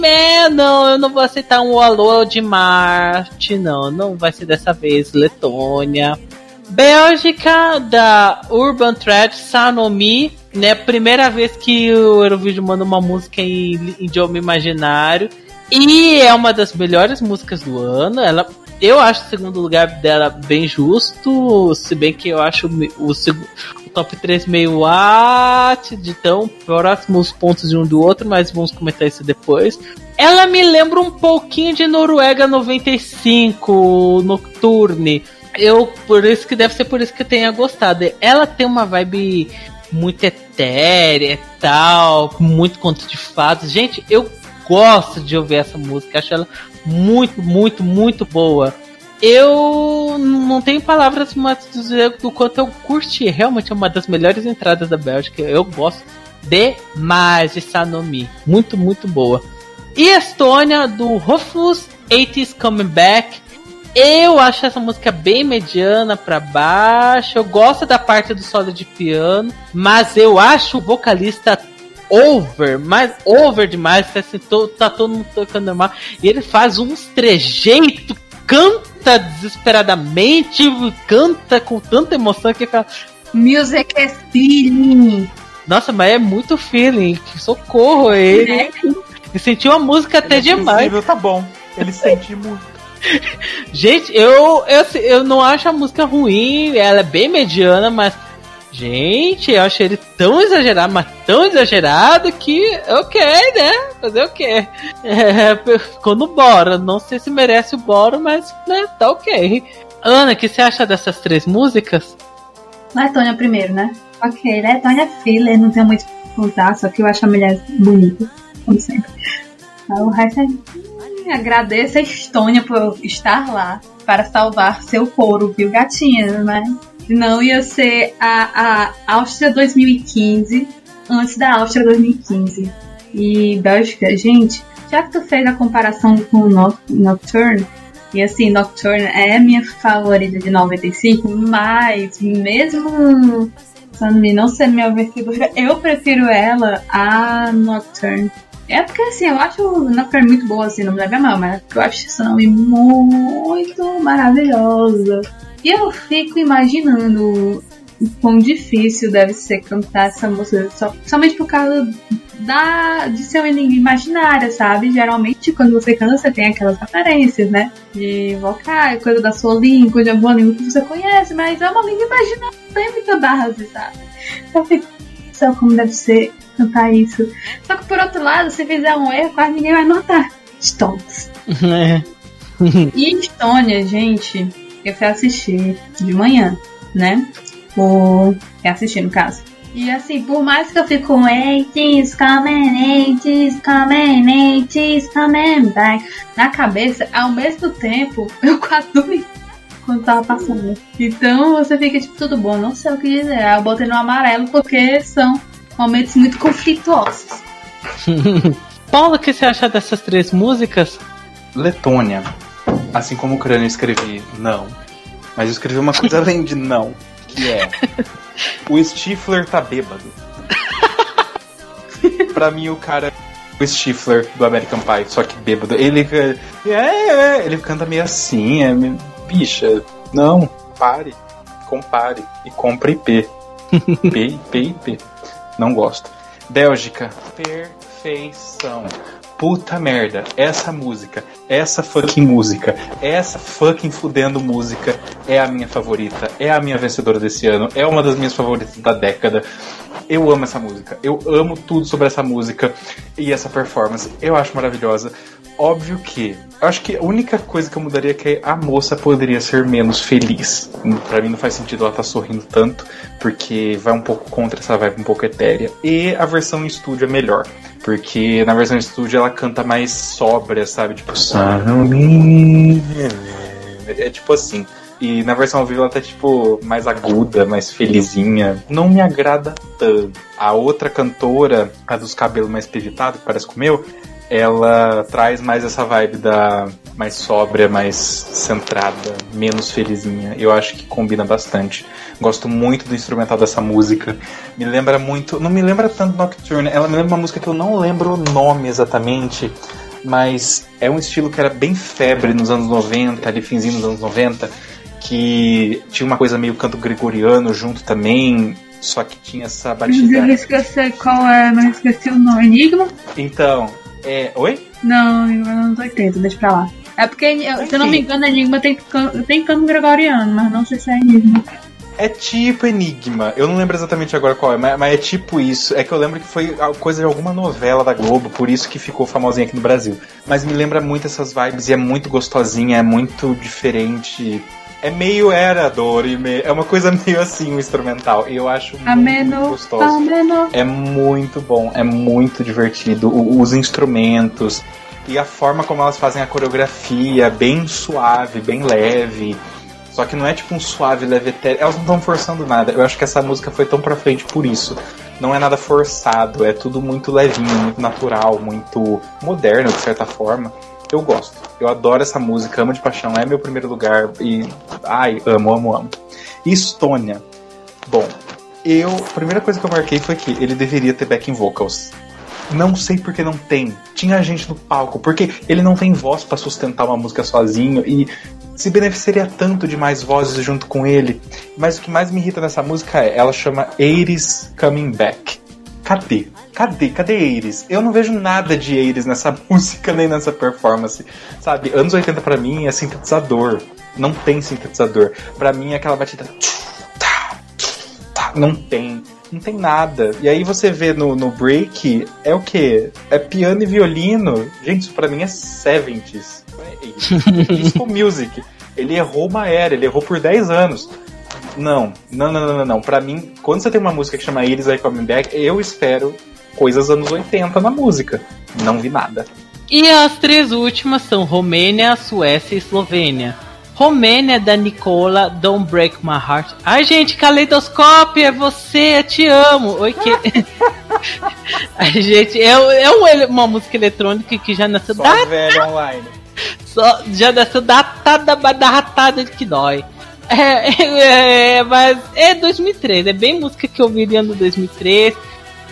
não, eu não vou aceitar um alô de Marte, não, não vai ser dessa vez, Letônia. Bélgica, da Urban Thread, Sanomi, né, primeira vez que o Eurovídeo manda uma música em, em idioma imaginário, e é uma das melhores músicas do ano, ela... Eu acho o segundo lugar dela bem justo, se bem que eu acho o, seg- o top 3 meio what, de tão próximos pontos de um do outro, mas vamos comentar isso depois. Ela me lembra um pouquinho de Noruega 95, Nocturne. Eu, por isso que deve ser por isso que eu tenha gostado. Ela tem uma vibe muito etérea e tal, muito conto de fatos. Gente, eu gosto de ouvir essa música, acho ela muito, muito, muito boa. Eu não tenho palavras mais dizer do quanto eu curti. Realmente é uma das melhores entradas da Bélgica. Eu gosto demais de Sanomi. Muito, muito boa. E Estônia, do Rufus 80s Coming Back. Eu acho essa música bem mediana pra baixo. Eu gosto da parte do solo de piano, mas eu acho o vocalista over, mais over demais. Assim, to- tá todo mundo tocando normal. E ele faz uns trejeitos, canta desesperadamente, canta com tanta emoção que fala. Music é feeling. Nossa, mas é muito feeling. Socorro, ele. né? E sentiu a música até Ele é demais. tá bom. Ele sente muito. Gente, eu, eu, eu não acho a música ruim, ela é bem mediana, mas. Gente, eu achei ele tão exagerado, mas tão exagerado que. Ok, né? Fazer o quê? É, ficou no Bora. Não sei se merece o Bora, mas né, tá ok. Ana, o que você acha dessas três músicas? Letônia primeiro, né? Ok, Letônia é filler, não tem muito o contar, só que eu acho a mulher bonita, como sempre. Aí O resto é. Hum, Agradeço a Estônia por estar lá para salvar seu couro, viu, gatinha? Mas não ia ser a, a Áustria 2015 antes da Áustria 2015. E Bélgica, gente, já que tu fez a comparação com Nocturne, e assim, Nocturne é a minha favorita de 95, mas mesmo Sunmi não ser minha vencedora, eu prefiro ela a Nocturne. É porque assim, eu acho Nocturne muito boa, assim, não me leva a mal, mas eu acho Sunmi muito maravilhosa. E eu fico imaginando o quão difícil deve ser cantar essa música, só, somente por causa da, de ser uma língua imaginária, sabe? Geralmente, quando você canta, você tem aquelas referências, né? De vocal, coisa da sua língua, de alguma língua que você conhece, mas é uma língua imaginária, tem muita base, sabe? Eu fico, só como deve ser cantar isso. Só que, por outro lado, se fizer um erro, quase ninguém vai notar. Stones. E Estônia, gente, eu fui assistir de manhã, né? Por... Eu assisti, no caso. E assim, por mais que eu fique com 80s, coming, 80s, coming, 80s, coming back na cabeça, ao mesmo tempo, eu quase dormi quando tava passando. Então você fica tipo, tudo bom, não sei o que dizer. Aí eu botei no amarelo porque são momentos muito conflituosos. Paulo, o que você acha dessas três músicas? Letônia. Assim como o Ucrânia eu escrevi não. Mas eu escrevi uma coisa além de não. Que é. O Stifler tá bêbado. pra mim o cara é o Stifler do American Pie, só que bêbado. Ele. É, é, ele canta meio assim, é. meio- Bicha, não, pare. Compare e compre IP. IP, IP, IP. Não gosto. Bélgica, perfeição. Puta merda, essa música, essa fucking música, essa fucking fudendo música é a minha favorita, é a minha vencedora desse ano, é uma das minhas favoritas da década. Eu amo essa música, eu amo tudo sobre essa música e essa performance, eu acho maravilhosa. Óbvio que, acho que a única coisa que eu mudaria é que a moça poderia ser menos feliz. Pra mim não faz sentido ela estar sorrindo tanto, porque vai um pouco contra essa vibe um pouco etérea. E a versão em estúdio é melhor. Porque na versão em estúdio ela canta mais sóbria, sabe? Tipo, é tipo assim. E na versão ao vivo ela tá tipo mais aguda, mais felizinha. Não me agrada tanto. A outra cantora, a dos cabelos mais pivitados, que parece com o meu, ela traz mais essa vibe da mais sóbria, mais centrada, menos felizinha. Eu acho que combina bastante. Gosto muito do instrumental dessa música. Me lembra muito. Não me lembra tanto Nocturne. Ela me lembra uma música que eu não lembro o nome exatamente. Mas é um estilo que era bem febre nos anos 90, ali finzinho dos anos 90. Que tinha uma coisa meio canto gregoriano junto também. Só que tinha essa Eu batida. esqueci qual é, mas esqueci o nome. Enigma? Então, é. Oi? Não, Enigma não tô entendendo, deixa pra lá. É porque, eu- se eu não me engano, Enigma tem, tem canto gregoriano, mas não sei se é Enigma. É tipo Enigma. Eu não lembro exatamente agora qual é, mas, mas é tipo isso. É que eu lembro que foi coisa de alguma novela da Globo, por isso que ficou famosinha aqui no Brasil. Mas me lembra muito essas vibes e é muito gostosinha, é muito diferente. É meio era dor e meio, é uma coisa meio assim o instrumental. E eu acho muito Ameno, gostoso. ameno. É muito bom, é muito divertido. O- os instrumentos e a forma como elas fazem a coreografia, bem suave, bem leve. Só que não é tipo um suave, leve etéreo. Elas não estão forçando nada. Eu acho que essa música foi tão pra frente por isso. não é nada forçado, é tudo muito levinho, muito natural, muito moderno de certa forma. Eu gosto. Eu adoro essa música, amo de paixão, é meu primeiro lugar e ai, amo, amo, amo. Estônia. Bom, eu, a primeira coisa que eu marquei foi que ele deveria ter backing vocals. Não sei porque não tem. Tinha gente no palco, porque ele não tem voz pra sustentar uma música sozinho e se beneficiaria tanto de mais vozes junto com ele. Mas o que mais me irrita nessa música é, ela chama Ares Coming Back. Cadê? Cadê? Cadê Ares? Eu não vejo nada de Ares nessa música nem nessa performance. Sabe, anos 80 pra mim é sintetizador. Não tem sintetizador. Pra mim é aquela batida. Tá, Não tem. Não tem nada. E aí você vê no, no break, é o que? É piano e violino. Gente, isso pra mim é 70s. É Disco Music. Ele errou uma era, ele errou por 10 anos. Não, não, não, não, não, não. Pra mim, quando você tem uma música que chama Iris I Coming Back, eu espero coisas anos 80 na música. Não vi nada. E as três últimas são Romênia, Suécia e Eslovênia. Romênia da Nicola, Don't Break My Heart. Ai, gente, caleidoscópio, é você, eu te amo. Oi, que. Ai, gente, é, é um- uma música eletrônica que já nasceu Só da, velho online. só, já nasceu datada, ratada de que dói. É, é, é, mas é 2003, é bem música que eu ouvi no ano 2003.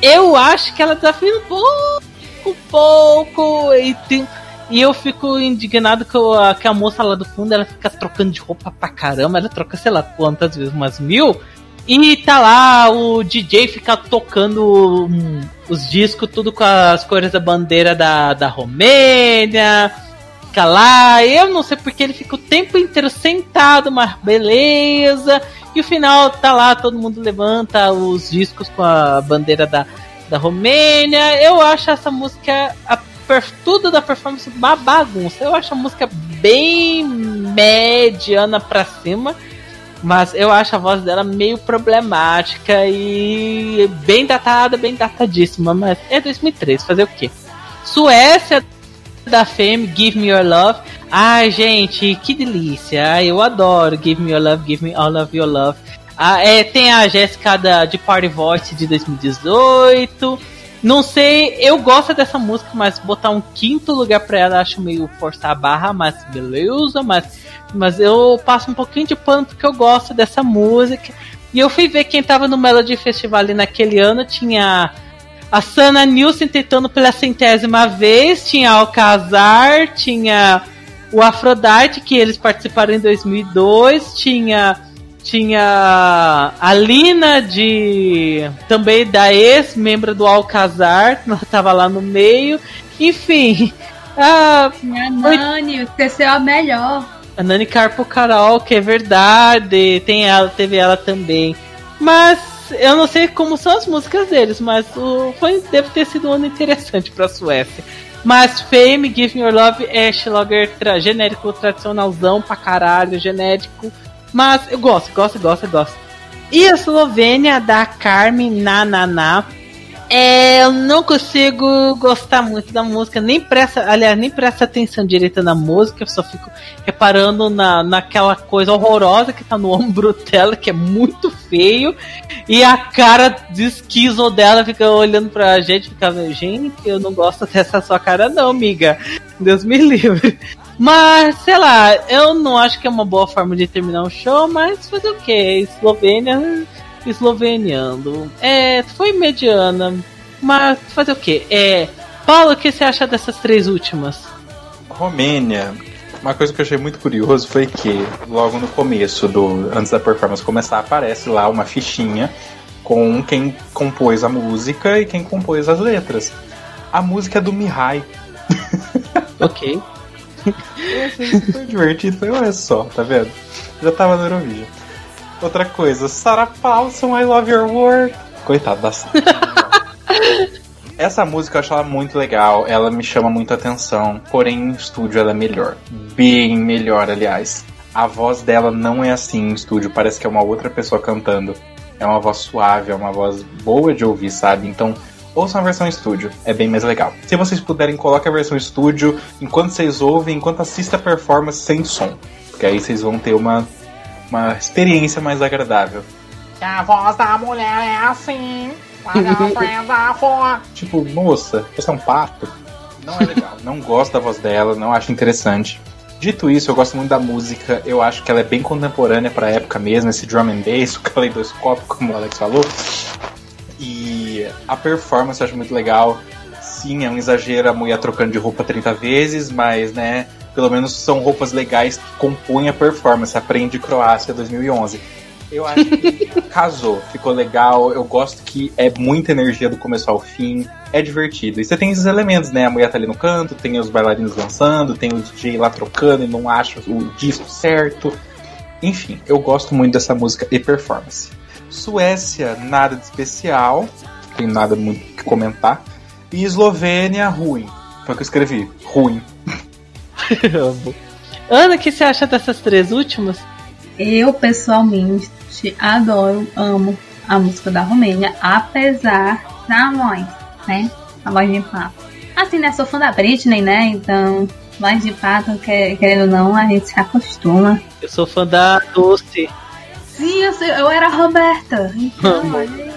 Eu acho que ela desafia um pouco, pouco, e, tem- e eu fico indignado que, eu- que a moça lá do fundo ela fica trocando de roupa pra caramba, ela troca sei lá quantas vezes, umas mil. E tá lá, o DJ fica tocando hum, os discos, tudo com as cores da bandeira da, da Romênia fica lá. Eu não sei porque ele fica o tempo inteiro sentado, mas beleza. E o final tá lá, todo mundo levanta os discos com a bandeira da, da Romênia. Eu acho essa música, a tudo da performance uma bagunça. Eu acho a música bem mediana pra cima. Mas eu acho a voz dela meio problemática e bem datada, bem datadíssima. Mas é 2003, fazer o quê? Suécia da Fame, Give Me Your Love. Ai, gente, que delícia. Ai, eu adoro Give Me Your Love, Give Me All of Your Love. Ah, é, tem a Jéssica de Party Voice de 2018. Não sei, eu gosto dessa música, mas botar um quinto lugar pra ela acho meio forçar a barra, mas beleza, mas, mas eu passo um pouquinho de pano porque eu gosto dessa música. E eu fui ver quem tava no Melody Festival ali naquele ano, tinha a Sana Nilsson tentando pela centésima vez, tinha Alcazar, tinha o Aphrodite, que eles participaram em 2002, tinha tinha a Lina de também da ex membro do Alcazar, ela tava lá no meio. Enfim, a, Minha Nani, esqueceu a melhor. a Nani Carpo Carol, que é verdade, tem ela, teve ela também. Mas eu não sei como são as músicas deles, mas o, foi, deve ter sido um ano interessante pra Suécia. Mas Fame, Give Me Your Love é Schlager tra, genérico tradicionalzão pra caralho, genérico. Mas eu gosto, gosto, gosto, gosto. E a Eslovênia da Carmen Nananá. É, eu não consigo gostar muito da música, nem presta, aliás, nem presta atenção direita na música, eu só fico reparando na, naquela coisa horrorosa que tá no ombro dela, que é muito feio, e a cara de esquizo dela fica olhando pra gente, fica, gente, eu não gosto dessa sua cara não, amiga. Deus me livre. Mas, sei lá, eu não acho que é uma boa forma de terminar um show, mas fazer o que? Eslovênia esloveniando. É, foi mediana, mas fazer o que? É, Paulo, o que você acha dessas três últimas? Romênia. Uma coisa que eu achei muito curioso foi que logo no começo do antes da performance começar aparece lá uma fichinha com quem compôs a música e quem compôs as letras. A música é do Mihai. Ok. Eu achei super divertido. Foi, olha só, tá vendo? Já tava no Eurovision. Outra coisa, Sarah Paulson, I Love Your World. Coitado da Sarah. Essa música eu acho ela muito legal, ela me chama muita atenção, porém em estúdio ela é melhor. Bem melhor, aliás. A voz dela não é assim em estúdio, parece que é uma outra pessoa cantando. É uma voz suave, é uma voz boa de ouvir, sabe? Então, ouçam a versão estúdio, é bem mais legal. Se vocês puderem, coloque a versão estúdio enquanto vocês ouvem, enquanto assista a performance sem som. Porque aí vocês vão ter uma, uma experiência mais agradável. A voz da mulher é assim. tipo, moça, você é um pato? Não é legal. não gosto da voz dela, não acho interessante. Dito isso, eu gosto muito da música. Eu acho que ela é bem contemporânea pra época mesmo, esse drum and bass, o caleidoscópio, como o Alex falou. E a performance eu acho muito legal. Sim, é um exagero a mulher trocando de roupa 30 vezes, mas, né, pelo menos são roupas legais que compõem a performance. Aprende Croácia 2011. Eu acho que casou, ficou legal. Eu gosto que é muita energia do começo ao fim, é divertido. E você tem esses elementos, né? A mulher tá ali no canto, tem os bailarinos dançando, tem o DJ lá trocando e não acha o disco certo. Enfim, eu gosto muito dessa música e performance. Suécia, nada de especial, não tem nada muito que comentar. E Eslovênia, ruim. Foi o que eu escrevi, ruim. Amo. Ana, o que você acha dessas três últimas? Eu, pessoalmente, adoro, amo a música da Romênia, apesar da voz, né? A voz de pato. Assim, né? Sou fã da Britney, né? Então, voz de pato, que- querendo ou não, a gente se acostuma. Eu sou fã da Doce. Sim, eu, eu era a Roberta. Então, olha aí.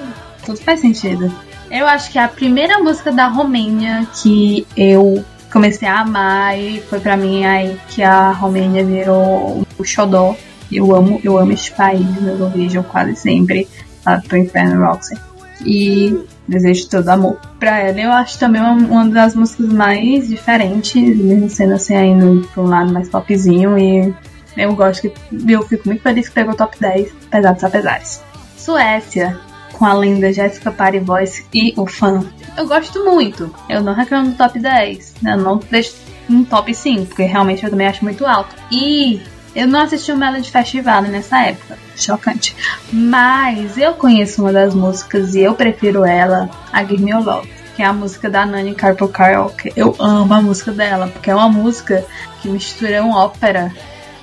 Tudo faz sentido. Eu acho que a primeira música da Romênia que eu comecei a amar e foi pra mim aí que a Romênia virou o xodó. Eu amo, eu amo este país, eu vejo quase sempre lá pro Inferno Roxy. E desejo todo amor pra ela. Eu acho também uma, das músicas mais diferentes, mesmo sendo assim, indo pra um lado mais popzinho e eu gosto que. Eu fico muito feliz que pegou o top 10, apesar dos apesares. Suécia, com a linda Jessica Voice e o fã. Eu gosto muito. Eu não reclamo do top 10. Eu não deixo um top 5, porque realmente eu também acho muito alto. E eu não assisti o Melody Festival nessa época. Chocante. Mas eu conheço uma das músicas e eu prefiro ela, a Give Me Your Love. Que é a música da Nani Carpo Karaoke. Eu amo a música dela, porque é uma música que mistura uma ópera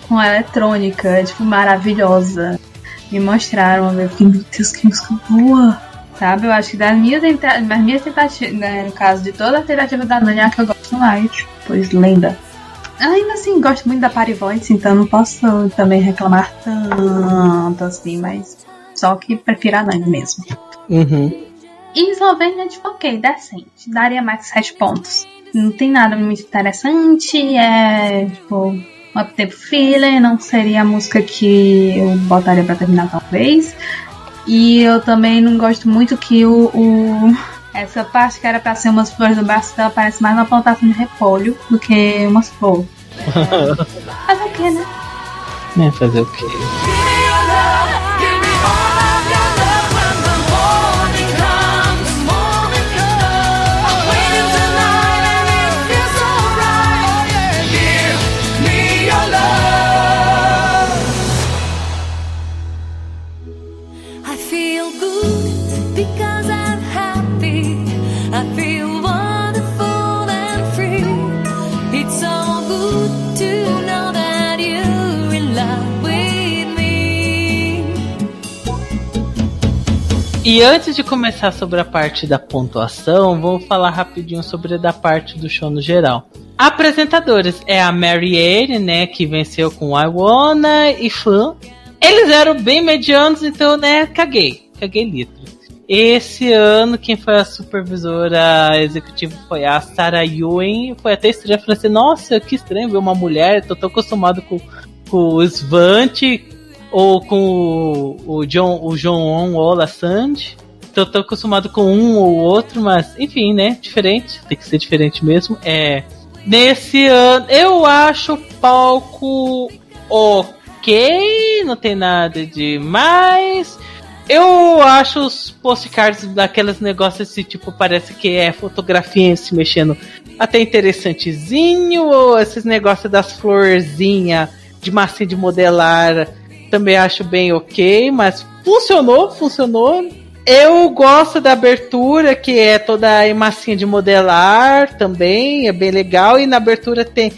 com eletrônica, é, tipo, maravilhosa. Me mostraram, eu fiquei, meu Deus, que música boa! Sabe? Eu acho que das minhas, tenta das minhas tentativas, né, no caso de toda a tentativa da Nani, é que eu gosto mais, pois lenda. Ainda assim, gosto muito da Party Voice, então não posso também reclamar tanto assim, mas só que prefiro a Nani mesmo. Uhum. E Eslovênia, tipo, ok, decente. Daria mais 7 pontos. Não tem nada muito interessante. É, tipo, Up Tempo Feeling. Não seria a música que eu botaria pra terminar, talvez. E eu também não gosto muito que o. o- essa parte que era pra ser umas flores do dela parece mais uma plantação de repolho do que umas flores. Mas o que, né? É, fazer o quê? E antes de começar sobre a parte da pontuação, vamos falar rapidinho sobre a da parte do show no geral. Apresentadores é a Mary Ann, né, que venceu com I Wanna e Fun. Eles eram bem medianos, então, né, caguei. Caguei litro. Esse ano, quem foi a supervisora executiva foi a Sarah Ewing. Foi até estranho. Eu falei assim, nossa, que estranho ver uma mulher. Tô tão acostumado com, com o Svante ou com o, o John o John Ola Sand. Tô tão acostumado com um ou outro, mas enfim, né? Diferente. Tem que ser diferente mesmo. É. Nesse ano, eu acho o palco ok, não tem nada demais. Eu acho os postcards daqueles negócios assim, tipo, parece que é fotografia se mexendo até interessantezinho, ou esses negócios das florzinhas de massinha de modelar, também acho bem ok, mas funcionou, funcionou. Eu gosto da abertura, que é toda em massinha de modelar também, é bem legal, e na abertura tem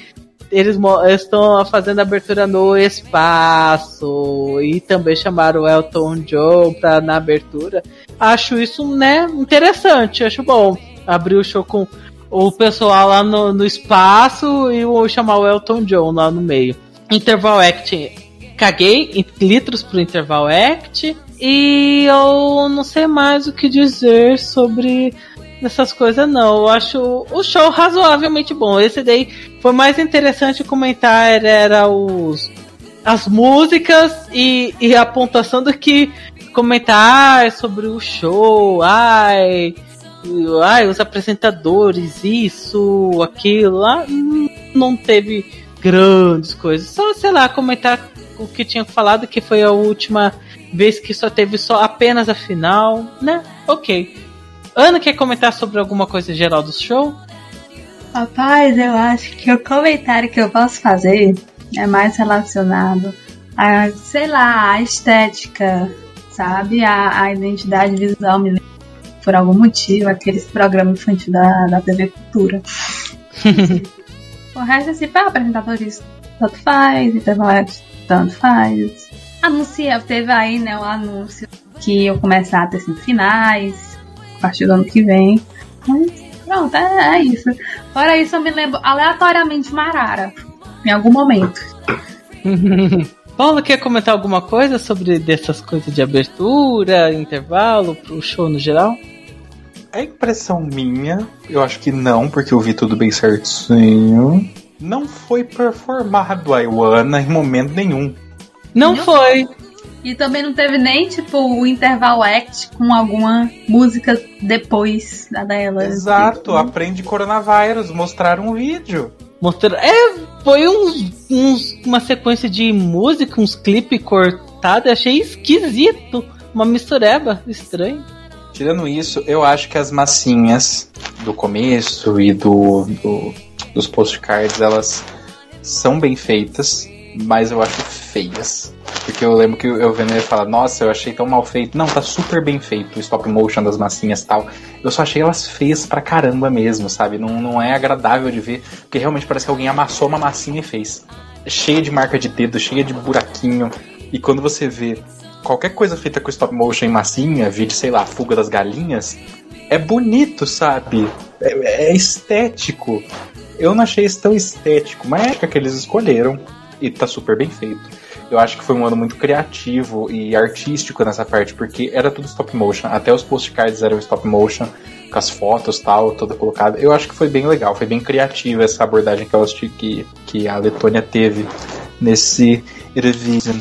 eles estão fazendo a abertura no espaço e também chamaram o Elton John pra, na abertura. Acho isso, né, interessante, acho bom. Abrir o show com o pessoal lá no, no espaço e o, chamar o Elton John lá no meio. Interval Acting caguei em litros pro Interval Act. E eu não sei mais o que dizer sobre essas coisas, não. Eu acho o show razoavelmente bom. Esse daí foi mais interessante comentar era os as músicas e, e a pontuação do que comentar sobre o show, ai, ai, os apresentadores, isso, aquilo lá, hum, não teve grandes coisas. Só, sei lá, comentar o que tinha falado, que foi a última vez que só teve só apenas a final, né? Ok. Ana quer comentar sobre alguma coisa geral do show? Rapaz, eu acho que o comentário que eu posso fazer é mais relacionado a, sei lá, a estética, sabe? A, a identidade visual me lembra, por algum motivo, aqueles programas infantis da, da TV Cultura. o resto, assim, para apresentadores, tanto faz, intervalo, tanto faz. Anuncia, teve aí, né, o anúncio que eu começar a ter semifinais a partir do ano que vem. Mas pronto, é, é isso. Fora isso, eu me lembro aleatoriamente Marara. Em algum momento. Paulo, quer comentar alguma coisa sobre dessas coisas de abertura, intervalo, pro show no geral? É impressão minha, eu acho que não, porque eu vi tudo bem certinho. Não foi performado a Iwana em momento nenhum. Não, Não foi. E também não teve nem, tipo, o interval act com alguma música depois da dela. Exato, aprende coronavírus, mostraram um vídeo. Mostrando. É, foi uns, uns- uma sequência de música, uns clipes cortados, achei esquisito. Uma mistureba estranha. Tirando isso, eu acho que as massinhas do começo e do, do- dos postcards, elas são bem feitas, mas eu acho feias. Porque eu lembro que eu vendo ele falar, nossa, eu achei tão mal feito. Não, tá super bem feito o stop motion das massinhas e tal. Eu só achei elas feias pra caramba mesmo, sabe? Não, não é agradável de ver, porque realmente parece que alguém amassou uma massinha e fez. Cheia de marca de dedo, cheia de buraquinho. E quando você vê qualquer coisa feita com stop motion em massinha, vídeo, sei lá, fuga das galinhas, é bonito, sabe? É, é estético. Eu não achei isso tão estético, mas é que eles escolheram e tá super bem feito. Eu acho que foi um ano muito criativo e artístico nessa parte, porque era tudo stop motion. Até os postcards eram stop motion, com as fotos tal, toda colocada. Eu acho que foi bem legal, foi bem criativa essa abordagem que, que, que a Letônia teve nesse Eurovision.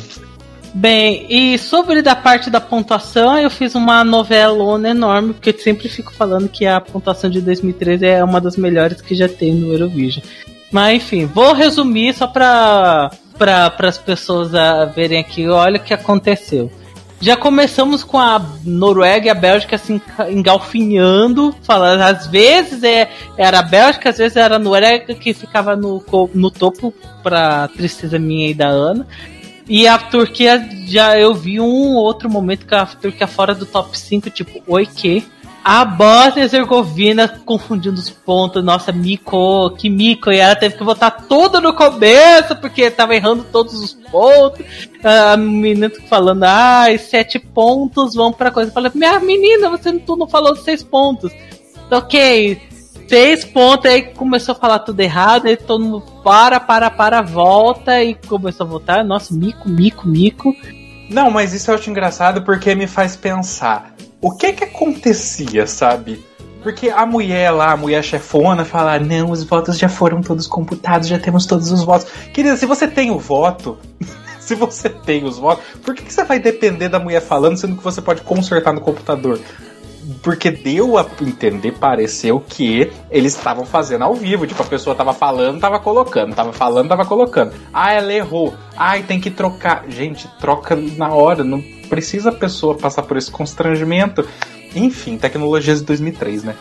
Bem, e sobre da parte da pontuação, eu fiz uma novelona enorme, porque eu sempre fico falando que a pontuação de 2013 é uma das melhores que já tem no Eurovision. Mas enfim, vou resumir só para para as pessoas a verem aqui, olha o que aconteceu. Já começamos com a Noruega e a Bélgica se engalfinhando, falando, às vezes é, era a Bélgica, às vezes era a Noruega que ficava no, no topo, pra tristeza minha e da Ana. E a Turquia, já eu vi um outro momento que a Turquia fora do top 5, tipo, oi que? A Bósnia e Herzegovina confundindo os pontos. Nossa, Mico, que Mico. E ela teve que votar tudo no começo, porque tava errando todos os pontos. A menina falando, ai, sete pontos vão pra coisa. Eu falei, minha menina, você não, tu não falou seis pontos. Ok, seis pontos, aí começou a falar tudo errado, aí todo mundo para, para, para, volta e começou a votar. Nossa, mico, mico, mico. Não, mas isso eu acho engraçado porque me faz pensar. O que que acontecia, sabe? Porque a mulher lá, a mulher chefona, fala: Não, os votos já foram todos computados, já temos todos os votos. Querida, se você tem o voto, se você tem os votos, por que, que você vai depender da mulher falando, sendo que você pode consertar no computador? Porque deu a entender, pareceu que eles estavam fazendo ao vivo. Tipo, a pessoa tava falando, tava colocando, tava falando, tava colocando. Ah, ela errou. Ai, tem que trocar. Gente, troca na hora. Não precisa a pessoa passar por esse constrangimento. Enfim, tecnologias de 2003, né?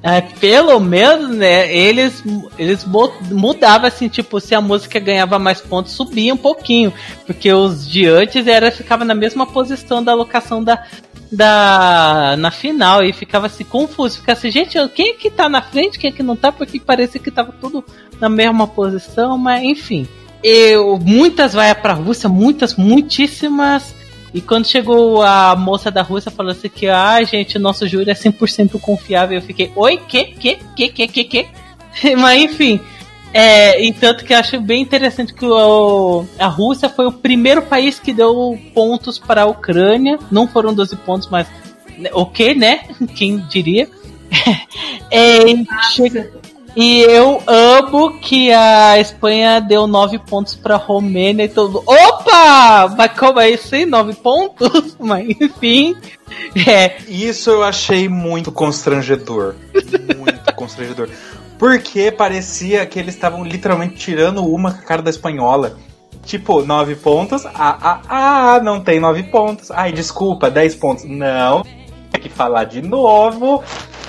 É, pelo menos, né, eles, eles mu- mudavam assim, tipo, se a música ganhava mais pontos, subia um pouquinho. Porque os de antes era, ficava na mesma posição da alocação da, da na final e ficava assim confuso, ficava assim, gente, quem é que tá na frente, quem é que não tá, porque parecia que tava tudo na mesma posição, mas enfim. Eu, muitas vai pra Rússia, muitas, muitíssimas. E quando chegou a moça da Rússia falando assim que, ah, gente, nosso júri é 100% confiável, eu fiquei, oi, que, que, que, que, que, que? Mas enfim, É, e tanto que eu acho bem interessante que o- a Rússia foi o primeiro país que deu pontos para a Ucrânia. Não foram 12 pontos, mas né, ok, né? Quem diria? É, e che- e eu amo que a Espanha deu 9 pontos para a Romênia e todo mundo. Opa! Mas como é isso aí? 9 pontos? Mas enfim. É, Isso eu achei muito constrangedor. Muito constrangedor. Porque parecia que eles estavam literalmente tirando uma com a cara da espanhola. Tipo, nove pontos. Ah, ah, ah, não tem nove pontos. Ai, desculpa, 10 pontos. Não. Tem que falar de novo.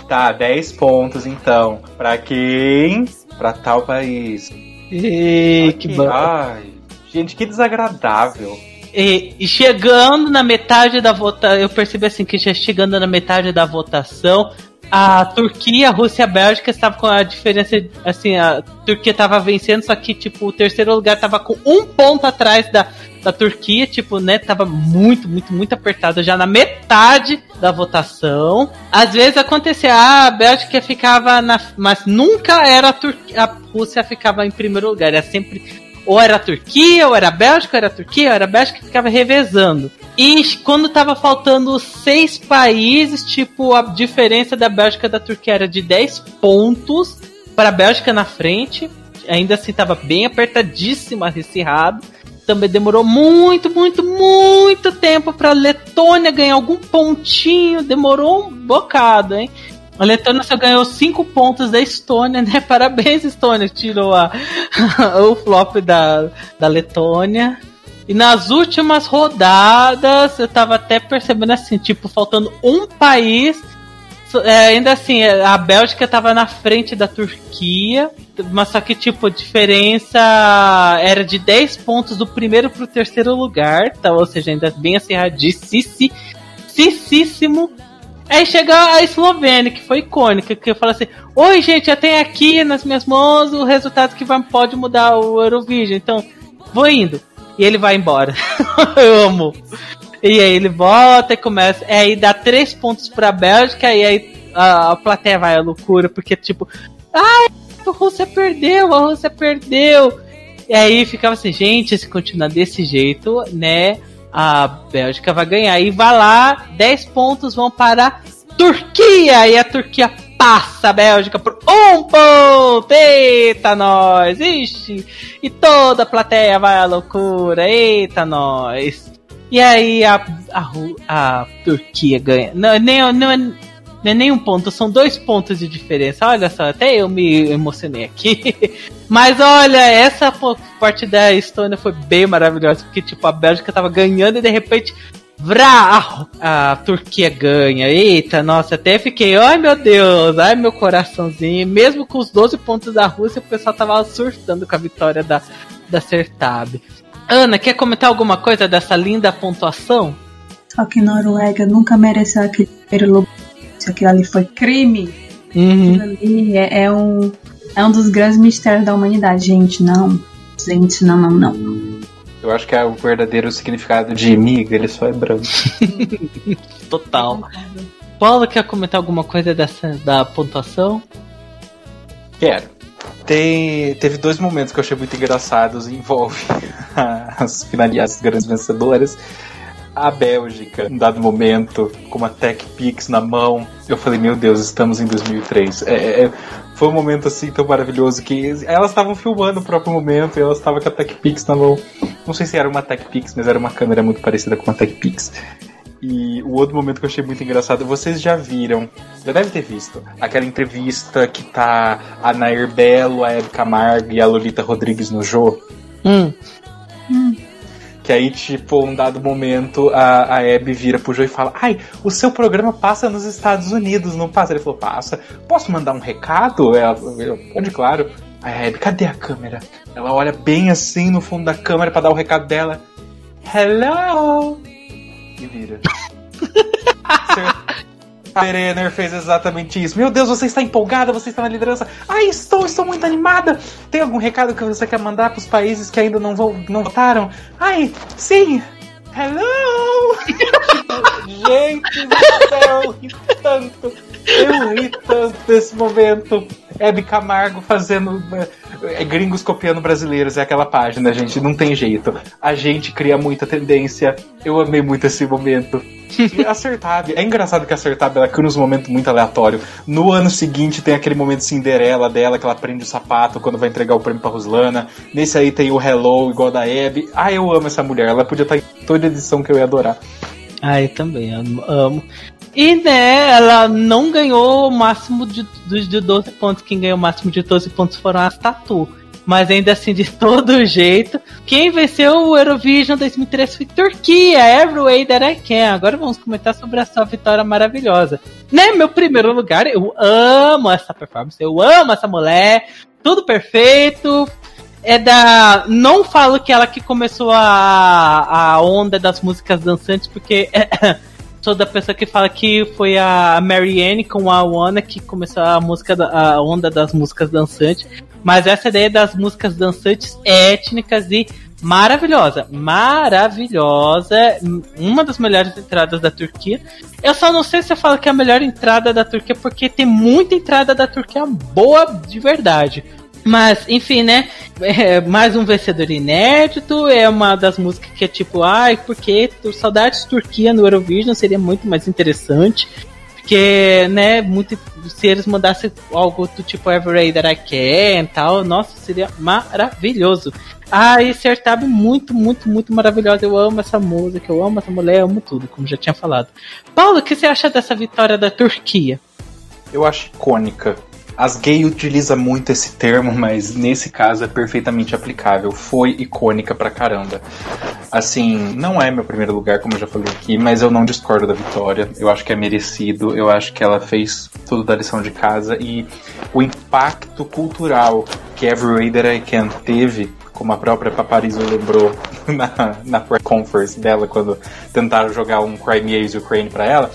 Tá, 10 pontos então. Pra quem? Pra tal país. e, que bom. Ai, gente, que desagradável. E, e chegando na metade da votação, eu percebi assim que já chegando na metade da votação, a Turquia, a Rússia e a Bélgica estavam com a diferença, assim, a Turquia estava vencendo, só que tipo o terceiro lugar estava com um ponto atrás da, da Turquia, tipo, né, tava muito, muito, muito apertado já na metade da votação. Às vezes acontecia, ah, a Bélgica ficava na, mas nunca era a, Turquia, a Rússia ficava em primeiro lugar, era sempre ou era a Turquia, ou era a Bélgica, ou era a Turquia, ou era a Bélgica, ficava revezando. E quando tava faltando seis países, tipo, a diferença da Bélgica da Turquia era de 10 pontos para a Bélgica na frente. Ainda assim tava bem apertadíssimo, acirrado. Também demorou muito, muito, muito tempo para Letônia ganhar algum pontinho. Demorou um bocado, hein? A Letônia só ganhou 5 pontos da Estônia, né? Parabéns, Estônia, tirou a, o flop da, da Letônia. E nas últimas rodadas, eu tava até percebendo assim, tipo, faltando um país. é, ainda assim, a Bélgica tava na frente da Turquia, mas só que, tipo, a diferença era de 10 pontos do primeiro pro terceiro lugar, tá? Ou seja, ainda bem acirradíssimo. Aí chega a Eslovênia, que foi icônica, que fala assim: Oi, gente, já tem aqui nas minhas mãos o resultado que vai, pode mudar o Eurovision. Então, vou indo. E ele vai embora. Eu amo. E aí ele volta e começa. E aí dá três pontos pra Bélgica, e aí a, a plateia vai à loucura, porque tipo, ai, a Rússia perdeu, a Rússia perdeu. E aí ficava assim, gente, se continuar desse jeito, né? A Bélgica vai ganhar. E vai lá, 10 pontos vão para a Turquia. E a Turquia passa a Bélgica por um ponto. Eita, nós! Ixi! E toda a plateia vai à loucura. Eita, nós! E aí a, a, a Turquia ganha. Não, nem, não, é, não é nem um ponto, são dois pontos de diferença. Olha só, até eu me emocionei aqui. Mas olha, essa parte da Estônia foi bem maravilhosa, porque tipo, a Bélgica tava ganhando e de repente. Vrá! A Turquia ganha. Eita, nossa, até fiquei. Ai meu Deus, ai meu coraçãozinho. Mesmo com os 12 pontos da Rússia, o pessoal tava surtando com a vitória da, da Sertab. Ana, quer comentar alguma coisa dessa linda pontuação? Só que Noruega nunca mereceu aquele primeiro lugar. Isso aquilo ali foi crime. Uhum. Aquilo ali é, é um, é um dos grandes mistérios da humanidade, gente. Não. Gente, não, não, não. Eu acho que é o verdadeiro significado de miga, ele só é branco. Total. Paulo, quer comentar alguma coisa dessa da pontuação? Quero. Tem, teve dois momentos que eu achei muito engraçados envolve as finalistas, as grandes vencedoras. A Bélgica, em dado momento, com uma Tech Pix na mão, eu falei, meu Deus, estamos em 2003. É, é, foi um momento assim tão maravilhoso que elas estavam filmando o próprio momento e elas estavam com a Tech Pix na mão. Não sei se era uma Tech Pix, mas era uma câmera muito parecida com uma Tech Pix. E o outro momento que eu achei muito engraçado, vocês já viram, já devem ter visto, aquela entrevista que tá a Nair Belo, a Hebe Camargo e a Lolita Rodrigues no Jô. Hum. Que aí, tipo, um dado momento, a, a Abby vira pro Joe e fala: Ai, o seu programa passa nos Estados Unidos, não passa? Ele falou: Passa. Posso mandar um recado? Ela, eu, pode, claro. A Abby, cadê a câmera? Ela olha bem assim no fundo da câmera pra dar o recado dela: Hello! E vira. Perenner fez exatamente isso. Meu Deus, você está empolgada, você está na liderança. Ai, estou, estou muito animada. Tem algum recado que você quer mandar para os países que ainda não, não votaram? Ai, sim. Hello! Gente do céu, tanto. Eu ri tanto nesse momento. Hebe Camargo fazendo. É, gringos copiando brasileiros, é aquela página, gente. Não tem jeito. A gente cria muita tendência. Eu amei muito esse momento. E é engraçado que a Sertab ela cria uns momentos muito aleatórios. No ano seguinte tem aquele momento Cinderela dela, que ela prende o sapato quando vai entregar o prêmio pra Ruslana. Nesse aí tem o Hello, igual da Hebe. Ah, eu amo essa mulher. Ela podia estar em toda edição que eu ia adorar. Ah, eu também amo. E, né, ela não ganhou o máximo de, de, de 12 pontos. Quem ganhou o máximo de 12 pontos foram as Tatu. Mas ainda assim, de todo jeito, quem venceu o Eurovision 2003 foi Turquia, Every Way That I Can. Agora vamos comentar sobre a sua vitória maravilhosa. Né, meu primeiro lugar, eu amo essa performance, eu amo essa mulher, tudo perfeito. É da. Não falo que ela que começou a, a onda das músicas dançantes, porque sou da pessoa que fala que foi a Marianne com a Wanna que começou a música a onda das músicas dançantes. Mas essa ideia das músicas dançantes étnicas e maravilhosa, maravilhosa, uma das melhores entradas da Turquia. Eu só não sei se eu falo que é a melhor entrada da Turquia porque tem muita entrada da Turquia boa de verdade. Mas, enfim, né? É mais um vencedor inédito. É uma das músicas que é tipo, ai, porque saudades Turquia no Eurovision seria muito mais interessante. Porque, né, muito, se eles mandassem algo do tipo Every That I Can tal, nossa, seria maravilhoso. Ah, e Sertab muito, muito, muito maravilhosa. Eu amo essa música, eu amo essa mulher, eu amo tudo, como já tinha falado. Paulo, o que você acha dessa vitória da Turquia? Eu acho icônica. As gays utilizam muito esse termo, mas nesse caso é perfeitamente aplicável. Foi icônica pra caramba. Assim, não é meu primeiro lugar, como eu já falei aqui, mas eu não discordo da vitória. Eu acho que é merecido. Eu acho que ela fez tudo da lição de casa e o impacto cultural que Every That I Can teve, como a própria Paparizo lembrou na, na conference dela, quando tentaram jogar um is Ukraine pra ela,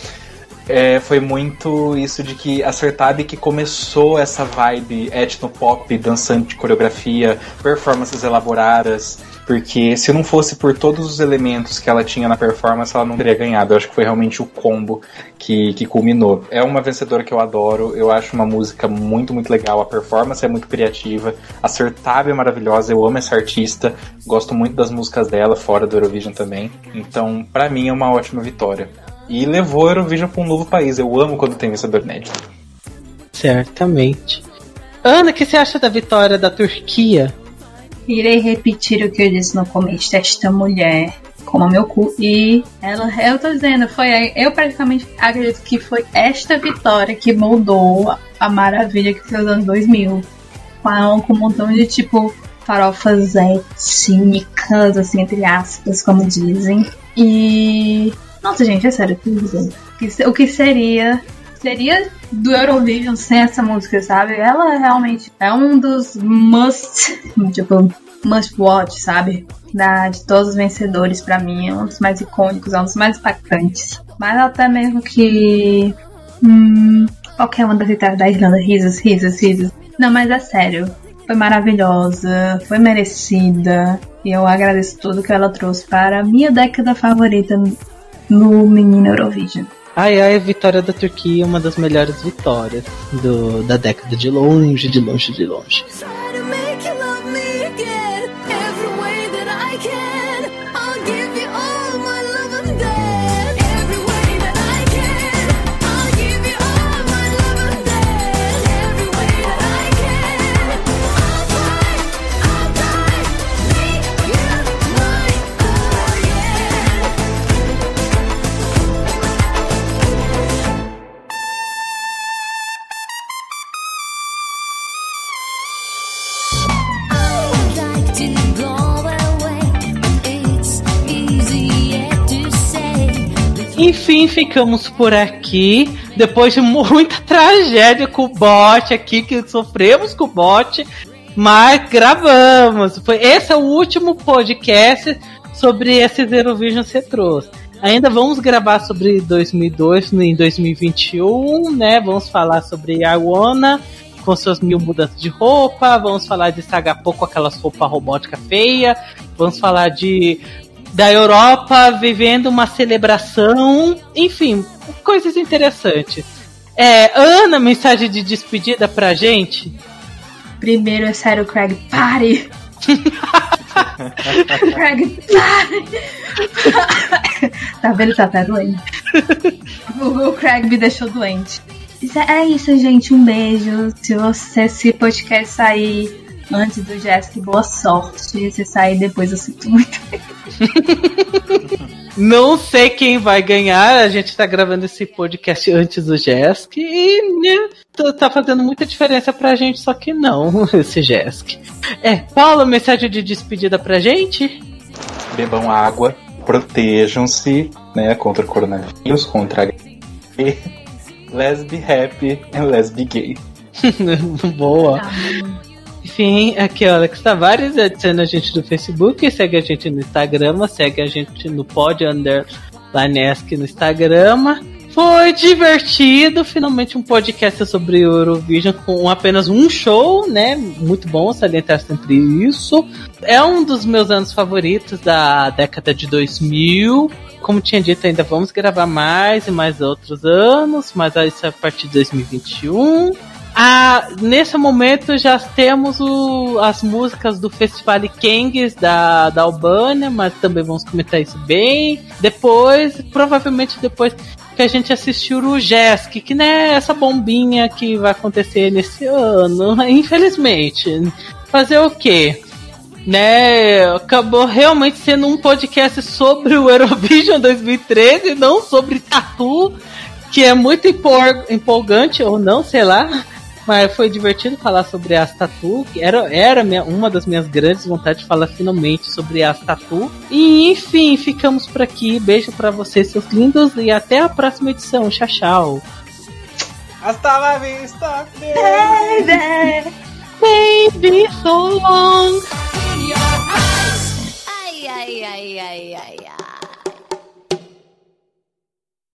é, foi muito isso de que a Sertab que começou essa vibe etnopop, dançante, coreografia, performances elaboradas, porque se não fosse por todos os elementos que ela tinha na performance, ela não teria ganhado. Eu acho que foi realmente o combo que, que culminou. É uma vencedora que eu adoro, eu acho uma música muito, muito legal, a performance é muito criativa, a Sertab é maravilhosa, eu amo essa artista, gosto muito das músicas dela, fora do Eurovision também. Então, pra mim é uma ótima vitória. E levou o Eurovision pra um novo país. Eu amo quando tem vencedor inédito. Certamente. Ana, o que você acha da vitória da Turquia? Irei repetir o que eu disse no começo desta mulher. Como meu cu. E ela, eu tô dizendo, foi aí. Eu praticamente acredito que foi esta vitória que moldou a maravilha que foi os anos 2000. Com, com um montão de tipo farofas étnicas, assim, entre aspas, como dizem. E. Nossa, gente, é sério, tudo bem. O que seria. Seria do Eurovision sem essa música, sabe? Ela realmente é um dos must. Tipo, must watch, sabe? Da, de todos os vencedores, pra mim, é um dos mais icônicos, é um dos mais impactantes. Mas até mesmo que. Hum, qualquer uma das vitórias da Irlanda, risos, risos, risos. Não, mas é sério. Foi maravilhosa, foi merecida. E eu agradeço tudo que ela trouxe para a minha década favorita no Menino Eurovision. Ai, ai, a vitória da Turquia é uma das melhores vitórias do, da década, de longe, de longe, de longe. Ficamos por aqui. Depois de muita tragédia com o bot aqui, que sofremos com o bot, mas gravamos. Foi, esse é o último podcast sobre esses Eurovision Retros. Ainda vamos gravar sobre 2002 em 2021, né? Vamos falar sobre a Wanna com suas mil mudanças de roupa. Vamos falar de Sagapo com aquelas roupas robóticas feias. Vamos falar de da Europa vivendo uma celebração, enfim, coisas interessantes. É, Ana, mensagem de despedida pra gente. Primeiro é sério, Craig, pare! Craig, pare! tá vendo? Tá até doente. O, Craig me deixou doente. É, é isso, gente. Um beijo. Se você se podcast sair antes do Jessica, boa sorte. Se você sair depois, eu sinto muito. Não sei quem vai ganhar. A gente tá gravando esse podcast antes do Jesk e né, tá- fazendo muita diferença pra gente, só que não, esse Jesk. É, Paulo, mensagem de despedida pra gente? Bebam água, protejam-se, né, contra o coronavírus, contra a be happy and let's be gay. Boa. Enfim, aqui é o Alex Tavares, adiciona a gente no Facebook, segue a gente no Instagram, segue a gente no Pod Underline no Instagram. Foi divertido, finalmente um podcast sobre Eurovision com apenas um show, né? Muito bom salientar sempre isso. É um dos meus anos favoritos da década de 2000. Como tinha dito, ainda vamos gravar mais e mais outros anos, mas isso é a partir de 2021. Ah, nesse momento já temos o- as músicas do Festival Kengs da, da Albânia, mas também vamos comentar isso bem. Depois, provavelmente depois que a gente assistiu o Jesk, que né, essa bombinha que vai acontecer nesse ano, infelizmente. Fazer o quê? Né, acabou realmente sendo um podcast sobre o Eurovision 2013 e não sobre Tatu, que é muito empol- empolgante, ou não, sei lá. Mas foi divertido falar sobre as tatu, que era, era minha- uma das minhas grandes vontades de falar finalmente sobre as tatu. E enfim, ficamos por aqui. Beijo pra vocês, seus lindos, e até a próxima edição. Tchau, tchau. Hasta la vista! Baby, so long. Ay, ay, ay, ay, ay, ay.